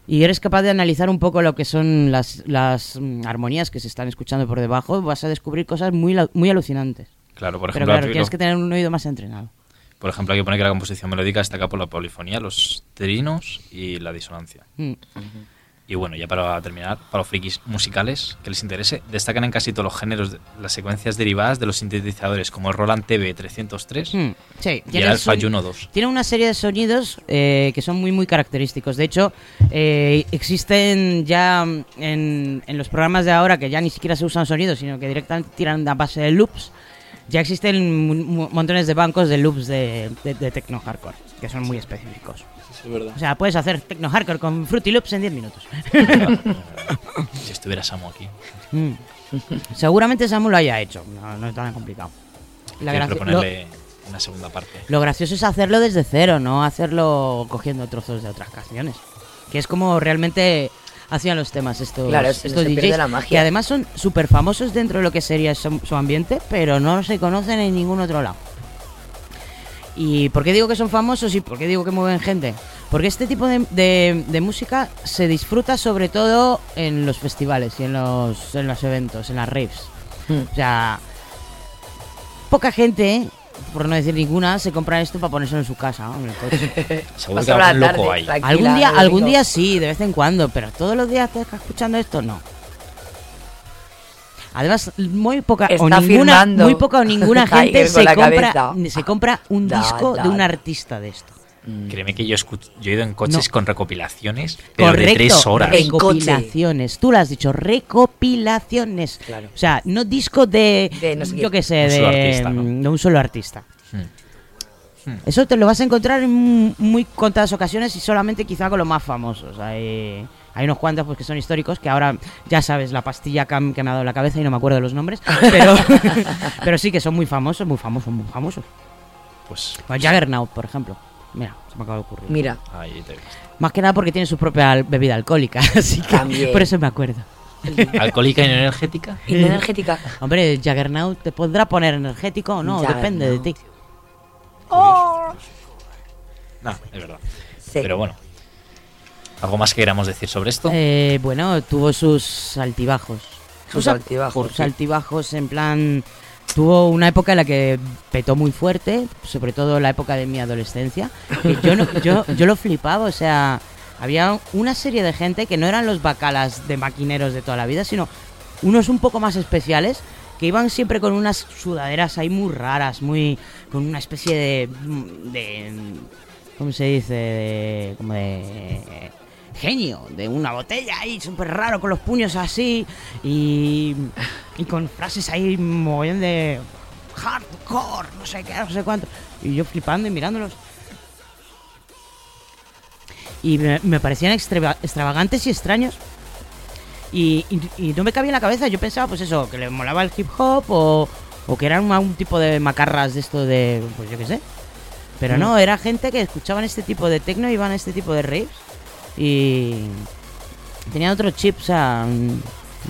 y eres capaz de analizar un poco lo que son las, las mm, armonías que se están escuchando por debajo, vas a descubrir cosas muy, la- muy alucinantes. Claro, por Pero ejemplo, claro, aquí tienes que tener un oído más entrenado. por ejemplo, hay que poner que la composición melódica destaca por la polifonía, los trinos y la disonancia. Mm. Y bueno, ya para terminar, para los frikis musicales que les interese, destacan en casi todos los géneros de- las secuencias derivadas de los sintetizadores como el Roland TV303 Hmm, sí, y el Alpha Juno 2. Tiene una serie de sonidos eh, que son muy muy característicos. De hecho, eh, existen ya mm, en, en los programas de ahora que ya ni siquiera se usan sonidos, sino que directamente tiran a base de loops. Ya existen montones de bancos de loops de, de, de techno hardcore, que son muy específicos. Es verdad. O sea, puedes hacer techno hardcore con Fruity Loops en 10 minutos. si estuviera Samu aquí. Mm. Seguramente Samu lo haya hecho, no, no es tan complicado. La gracia- proponerle una segunda parte. Lo gracioso es hacerlo desde cero, no hacerlo cogiendo trozos de otras canciones. Que es como realmente hacían los temas estos, Claro, estos DJs. la magia. Que además son súper famosos dentro de lo que sería su, su ambiente, pero no se conocen en ningún otro lado. ¿Y por qué digo que son famosos y por qué digo que mueven gente? Porque este tipo de, de- de música se disfruta sobre todo en los festivales y en los, en los eventos, en las raves. Hmm. O sea, poca gente, por no decir ninguna, se compra esto para ponérselo en su casa, ¿no? en el coche. Seguro que algún loco hay. algún día, algún día sí, de vez en cuando, pero todos los días te estás escuchando esto, no. Además, muy poca o ninguna, firmando muy poca o ninguna gente Tiger con se la compra, cabeza. se compra un Da, disco da, de un artista de esto. Créeme que yo, yo he ido en coches No. con recopilaciones, pero Correcto, de tres horas. recopilaciones. Tú lo has dicho, recopilaciones. O sea, no disco de, De no sé yo qué. sé, Un de, solo artista, ¿no? de un solo artista. Hmm. Eso te lo vas a encontrar en mu- muy contadas ocasiones y solamente quizá con los más famosos. Hay unos cuantos pues, que son históricos que ahora ya sabes la pastilla que, que me ha dado en la cabeza y no me acuerdo de los nombres. Pero, pero sí que son muy famosos, muy famosos, muy famosos. Pues, Pues Jaggernaut, por ejemplo. Mira, se me acaba de ocurrir. Mira. Ahí te. Más que nada porque tiene su propia bebida alcohólica, así que También. por eso me acuerdo. ¿Alcohólica y no energética? ¿Y no energética? Hombre, Jaggernaut te podrá poner energético o no, depende de ti. No, es verdad. Sí. Pero bueno. ¿Algo más que queramos decir sobre esto? Eh, bueno, tuvo sus altibajos. Sus altibajos, Sus altibajos, en plan. Tuvo una época en la que petó muy fuerte, sobre todo la época de mi adolescencia. que yo, no- yo, yo lo flipaba, o sea, había una serie de gente que no eran los bacalas de maquineros de toda la vida, sino unos un poco más especiales que iban siempre con unas sudaderas ahí muy raras, muy con una especie de, de ¿cómo se dice? De, como de genio, de una botella ahí súper raro con los puños así y, y con frases ahí mogollón de hardcore, no sé qué, no sé cuánto. Y yo flipando y mirándolos. Y me, me parecían extrava- extravagantes y extraños. Y, y- y no me cabía en la cabeza. Yo pensaba, pues eso, que le molaba el hip hop o, o que eran un tipo de macarras de esto de. Pues yo qué sé. Pero Mm. no, era gente que escuchaban este tipo de techno, iban a este tipo de raves. Y. Tenían otro chip, o sea.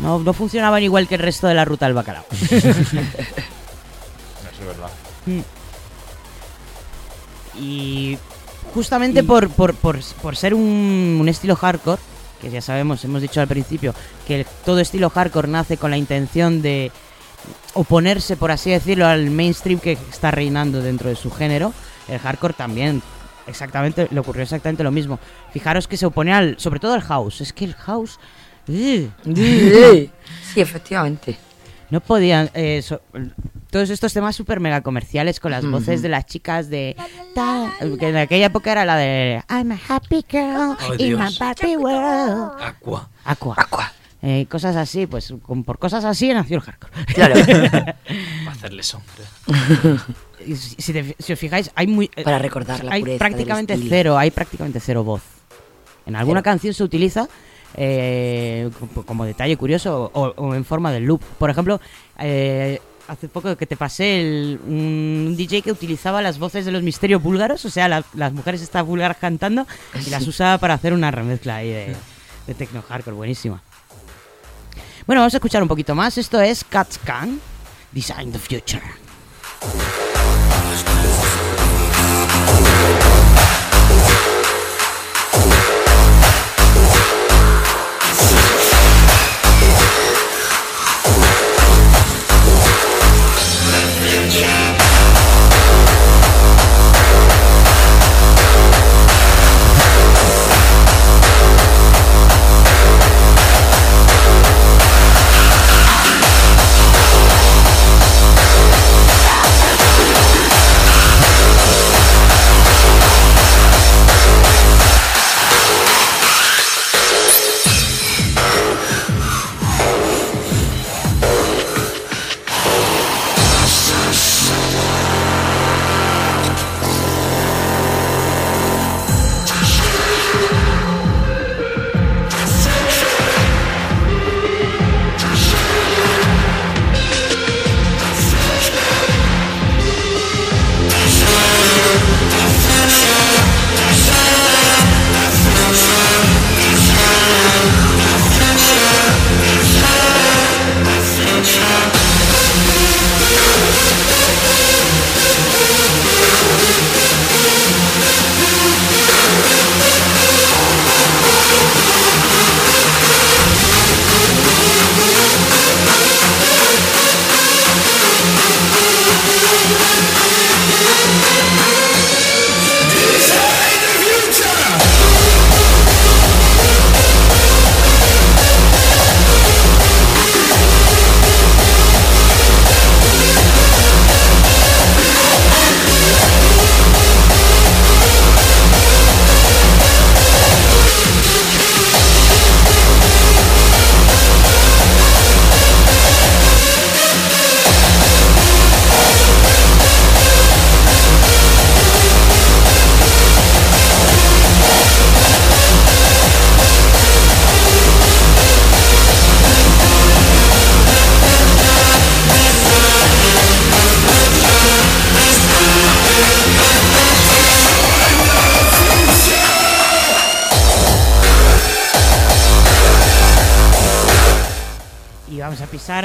No, no funcionaban igual que el resto de la ruta del bacalao. Eso es verdad. Mm. Y justamente por, por, por, por ser un, un estilo hardcore, que ya sabemos, hemos dicho al principio, que el- todo estilo hardcore nace con la intención de oponerse, por así decirlo, al mainstream que está reinando dentro de su género, el hardcore también exactamente le ocurrió exactamente lo mismo. Fijaros que se opone al, sobre todo al house, es que el house Sí, efectivamente. no podían. eh, so- todos estos temas super mega comerciales con las voces de las chicas de. ta- que en aquella época era la de. I'm a happy girl Oh, in my world. Aqua. Aqua. Eh, cosas así, pues con- por cosas así nació el hardcore. Claro. Para hacerle sombra. Y si, te- si os fijáis, hay muy. eh, Para recordar la Hay pureza prácticamente cero, hay prácticamente cero voz. En alguna Cero. canción se utiliza eh, como, como detalle curioso o, o en forma de loop. Por ejemplo, eh, hace poco que te pasé el, un DJ que utilizaba las voces de los misterios búlgaros, o sea, la- las mujeres estas búlgaras cantando y las usaba para hacer una remezcla ahí de, de techno hardcore, buenísima. Bueno, vamos a escuchar un poquito más. Esto es Cats Can, Design the Future.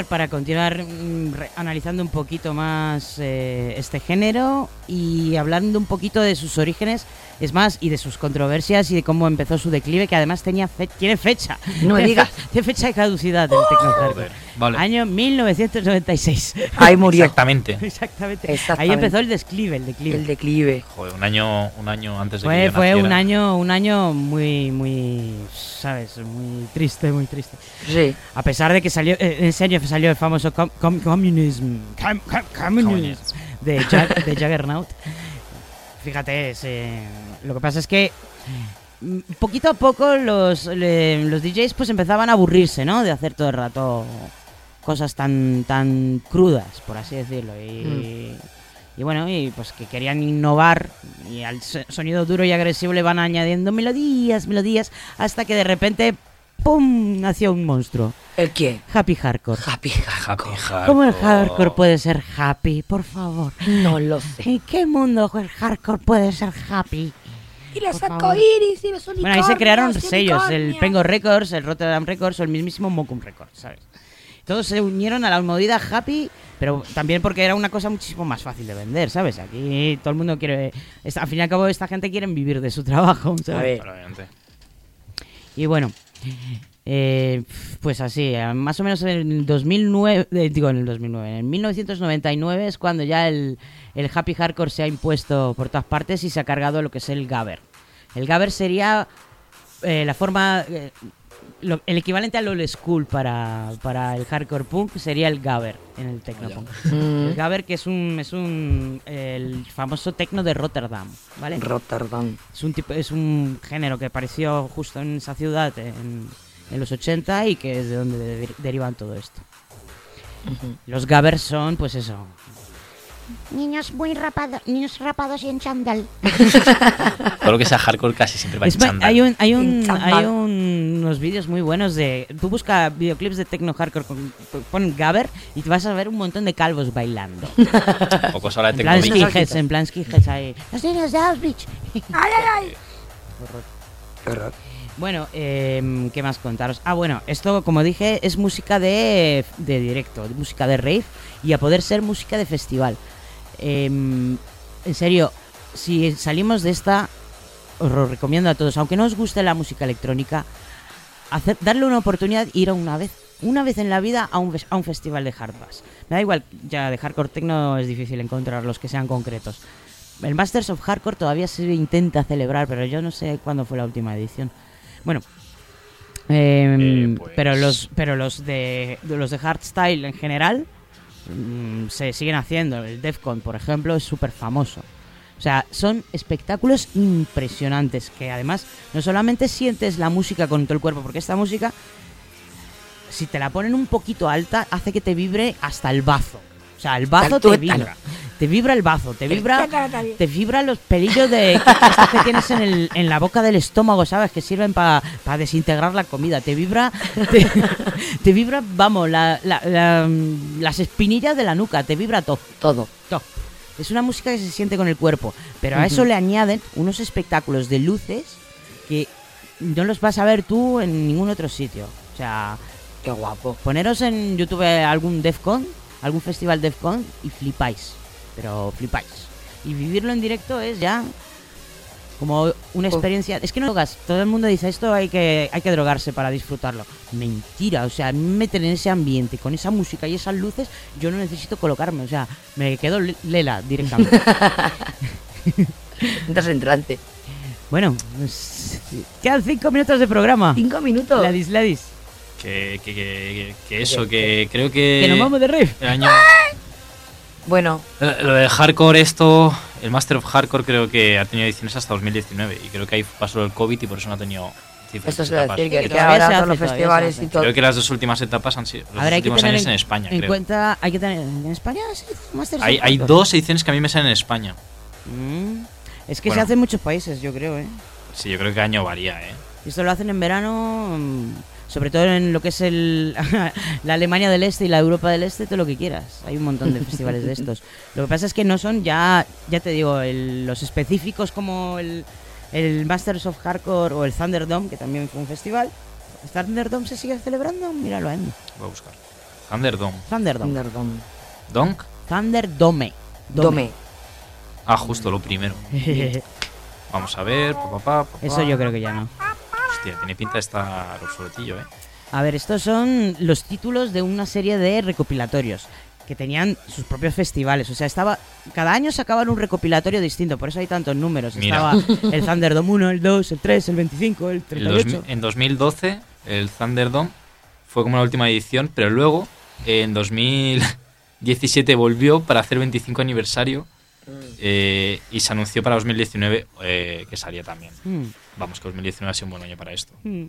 Para continuar analizando un poquito más eh, este género y hablando un poquito de sus orígenes, es más, y de sus controversias y de cómo empezó su declive, que además tenía fe- tiene fecha. No me digas. tiene fecha de caducidad del hardcore. vale. Año 1996. Ahí murió. Exactamente. Exactamente. Ahí Exactamente. empezó el desclive, el declive. El declive. Joder, un año, un año antes de que Fue, yo fue naciera. un año, un año muy, muy, sabes, muy triste, muy triste. Sí. A pesar de que salió, eh, en ese año salió el famoso com, com- Communism, com- com- Communism de, de Juggernaut. Fíjate, es, eh, lo que pasa es que mm, poquito a poco los, los DJs pues empezaban a aburrirse, ¿no? De hacer todo el rato cosas tan, tan crudas, por así decirlo. Y, y bueno, y pues que querían innovar y al so- sonido duro y agresivo le van añadiendo melodías, melodías, hasta que de repente, ¡pum! nació un monstruo. ¿El quién? Happy Hardcore. Happy Happy ¿Cómo el hardcore puede ser happy? Por favor. No lo sé. ¿En qué mundo el hardcore puede ser happy? Y los arcoíris y los Bueno, ahí se unicornios crearon sellos, el. Pengo Records, el Rotterdam Records o el mismísimo Mokum Records, ¿sabes? Todos se unieron a la movida happy, pero también porque era una cosa muchísimo más fácil de vender, ¿sabes? Aquí todo el mundo quiere... Al fin y al cabo, esta gente quiere vivir de su trabajo, ¿sabes? A ver. Y bueno, eh, pues así, eh, más o menos en el 2009, eh, digo en el 2009, en 1999 es cuando ya el, el Happy Hardcore se ha impuesto por todas partes y se ha cargado lo que es el Gabber. El Gabber sería eh, la forma, lo- el equivalente al old school para, para el hardcore punk sería el Gabber en el technopunk. Mm. El Gabber que es un, es un, el famoso techno de Rotterdam, ¿vale? Rotterdam. Es un tipo, es un género que apareció justo en esa ciudad en, en los 80 y que es de donde de- derivan todo esto. Los gabbers son, pues eso. Niños muy rapados, niños rapados y en chándal. Todo lo que sea hardcore casi siempre va en chándal. hay un, hay un, hay un- unos vídeos muy buenos de. Tú busca videoclips de techno hardcore, con, pon gabber y te vas a ver un montón de calvos bailando. Poco solo de en plan skinheads, en plan skinheads ahí. Los niños de Auschwitz. ¡Ay, ay, ay! Horror. Bueno, em, ¿qué más contaros? Ah, bueno, esto, como dije, es música de, de directo, música de rave y a poder ser música de festival. Em, en serio, si salimos de esta, os lo recomiendo a todos, aunque no os guste la música electrónica, hacer, darle una oportunidad e ir a una vez, una vez en la vida a un, a un festival de hard bass. Me da igual, ya de hardcore techno es difícil encontrar los que sean concretos. El Masters of Hardcore todavía se intenta celebrar, pero yo no sé cuándo fue la última edición. Bueno, em, Eh, pues- pero los pero los de, de los de hardstyle en general mm, se siguen haciendo. El Defcon, por ejemplo, es súper famoso. O sea, son espectáculos impresionantes que además no solamente sientes la música con todo el cuerpo, porque esta música, si te la ponen un poquito alta, hace que te vibre hasta el bazo. O sea, el bazo te vibra. Te vibra el bazo, te vibra, te vibra los pelillos de que tienes en, el- en la boca del estómago, ¿sabes? Que sirven para desintegrar la comida. Te vibra, te, te vibra, vamos, la- la- la- las espinillas de la nuca, te vibra todo. Todo. Todo. Es una música que se siente con el cuerpo, pero a eso le añaden unos espectáculos de luces que no los vas a ver tú en ningún otro sitio. O sea, Qué guapo. poneros en YouTube algún Defcon, algún festival Defcon y flipáis. Pero flipáis. Y vivirlo en directo es ya como una experiencia. Es que no drogas. Todo el mundo dice esto hay que, hay que drogarse para disfrutarlo. Mentira. O sea, a mí me meten en ese ambiente, con esa música y esas luces, yo no necesito colocarme. O sea, me quedo le- lela directamente. Entras en trance. bueno, pues, quedan cinco minutos de programa. Cinco minutos. Ladis, ladis. Que, que, que, que eso, que creo que... Que nos vamos de. El año... Bueno, Eh, Lo de hardcore, esto, el Master of Hardcore creo que ha tenido ediciones hasta 2019 y creo que ahí pasó el COVID y por eso no ha tenido esto se decir que, Que ahora todos los festivales y todo. Creo que las dos últimas etapas han sido los ver, hay que últimos tener años en, en España, en creo. cuenta, hay que tener en España sí, Masters Hay, hay dos ediciones que a mí me salen en España. Mm, Es que Bueno. se hace en muchos países, yo creo, ¿eh? Sí, yo creo que año varía, ¿eh? Y Esto lo hacen en verano, sobre todo en lo que es el la Alemania del Este y la Europa del Este, todo lo que quieras. Hay un montón de festivales de estos. Lo que pasa es que no son ya, ya te digo, el- los específicos como el, el Masters of Hardcore o el Thunderdome, que también fue un festival. ¿El Thunderdome se sigue celebrando? Míralo ahí. Voy a buscar. Thunderdome. Thunderdome. Thunderdome. ¿Donk? Thunderdome. Dome. Ah, justo lo primero. Vamos a ver. pa, pa, pa, pa, pa. Eso yo creo que ya no. Hostia, tiene pinta de estar obsoletillo, ¿eh? A ver, estos son los títulos de una serie de recopilatorios que tenían sus propios festivales. O sea, estaba cada año sacaban un recopilatorio distinto, por eso hay tantos números. Mira. Estaba el Thunderdome 1, el 2, el 3, el 25, el El 38. 2000 en 2012, el Thunderdome fue como la última edición, pero luego, en 2017, volvió para hacer 25 aniversario eh, y se anunció para 2019 eh, que salía también. Mm. Vamos, que 2019 ha sido un buen año para esto. Mm.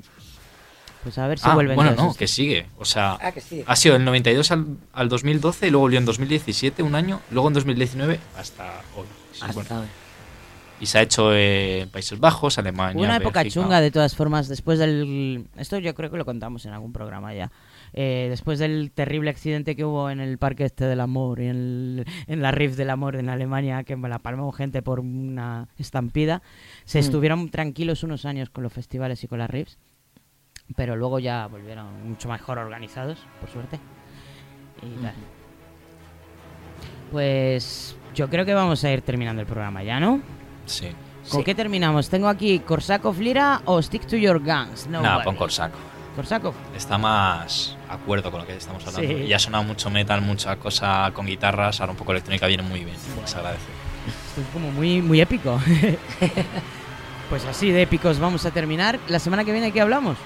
Pues a ver si Ah, vuelven bueno, no, que sigue. O sea, Ah, que sigue. ha sido del 92 al, al 2012, y luego volvió en 2017, un año, luego en 2019 hasta hoy. Sí, Hasta bueno. hoy. Y se ha hecho en Países Bajos, Alemania. Una época Bélgica. chunga, de todas formas, después del... Esto yo creo que lo contamos en algún programa ya. Eh, después del terrible accidente que hubo en el Parque Este del Amor y en, el- en la Rift del Amor en Alemania, que me la palmó gente por una estampida, se Mm. estuvieron tranquilos unos años con los festivales y con las Rifts, pero luego ya volvieron mucho mejor organizados, por suerte. Y tal. Pues yo creo que vamos a ir terminando el programa ya, ¿no? Sí. ¿Con Sí. qué terminamos? ¿Tengo aquí Korsakov Lira o Stick to Your Guns? No, pon Corsaco. Korsakov. Está más acuerdo con lo que estamos hablando. Sí. Y ha sonado mucho metal, mucha cosa con guitarras, ahora un poco electrónica viene muy bien. Se agradece. Esto es como muy, muy épico. pues así de épicos vamos a terminar. La semana que viene, ¿qué hablamos?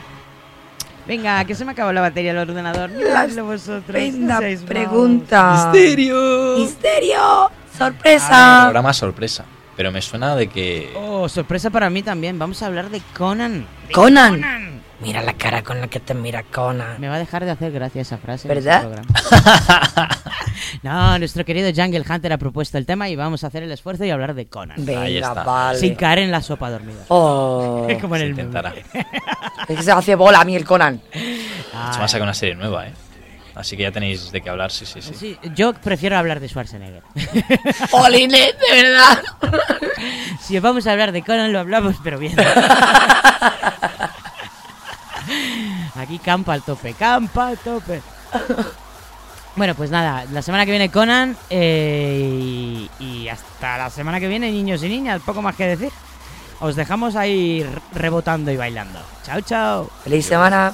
Venga, que se me acabó la batería del ordenador. Miradlo vosotros. Estupenda no seáis pregunta. malos. ¡Misterio! Ah, ¡Sorpresa! programa sorpresa. Pero me suena de que. Oh, sorpresa para mí también. Vamos a hablar de Conan. De Conan. Mira la cara con la que te mira Conan. Me va a dejar de hacer gracia esa frase. en ¿Verdad? este no, nuestro querido Jungle Hunter ha propuesto el tema y vamos a hacer el esfuerzo y hablar de Conan. Venga, Ahí está. vale. Sin caer en la sopa dormida. Oh. Como en se el intentará. Es que se hace bola a mí el Conan. Ah, Se va a sacar una serie nueva, ¿eh? Así que ya tenéis de qué hablar, sí, sí, sí. sí, yo prefiero hablar de Schwarzenegger. ¡Jolines, de verdad! si vamos a hablar de Conan, lo hablamos, pero bien. Aquí campa al tope, campa al tope. Bueno, pues nada, la semana que viene Conan eh, y, y hasta la semana que viene, niños y niñas, poco más que decir. Os dejamos ahí rebotando y bailando. Chao, chao. ¡Feliz semana!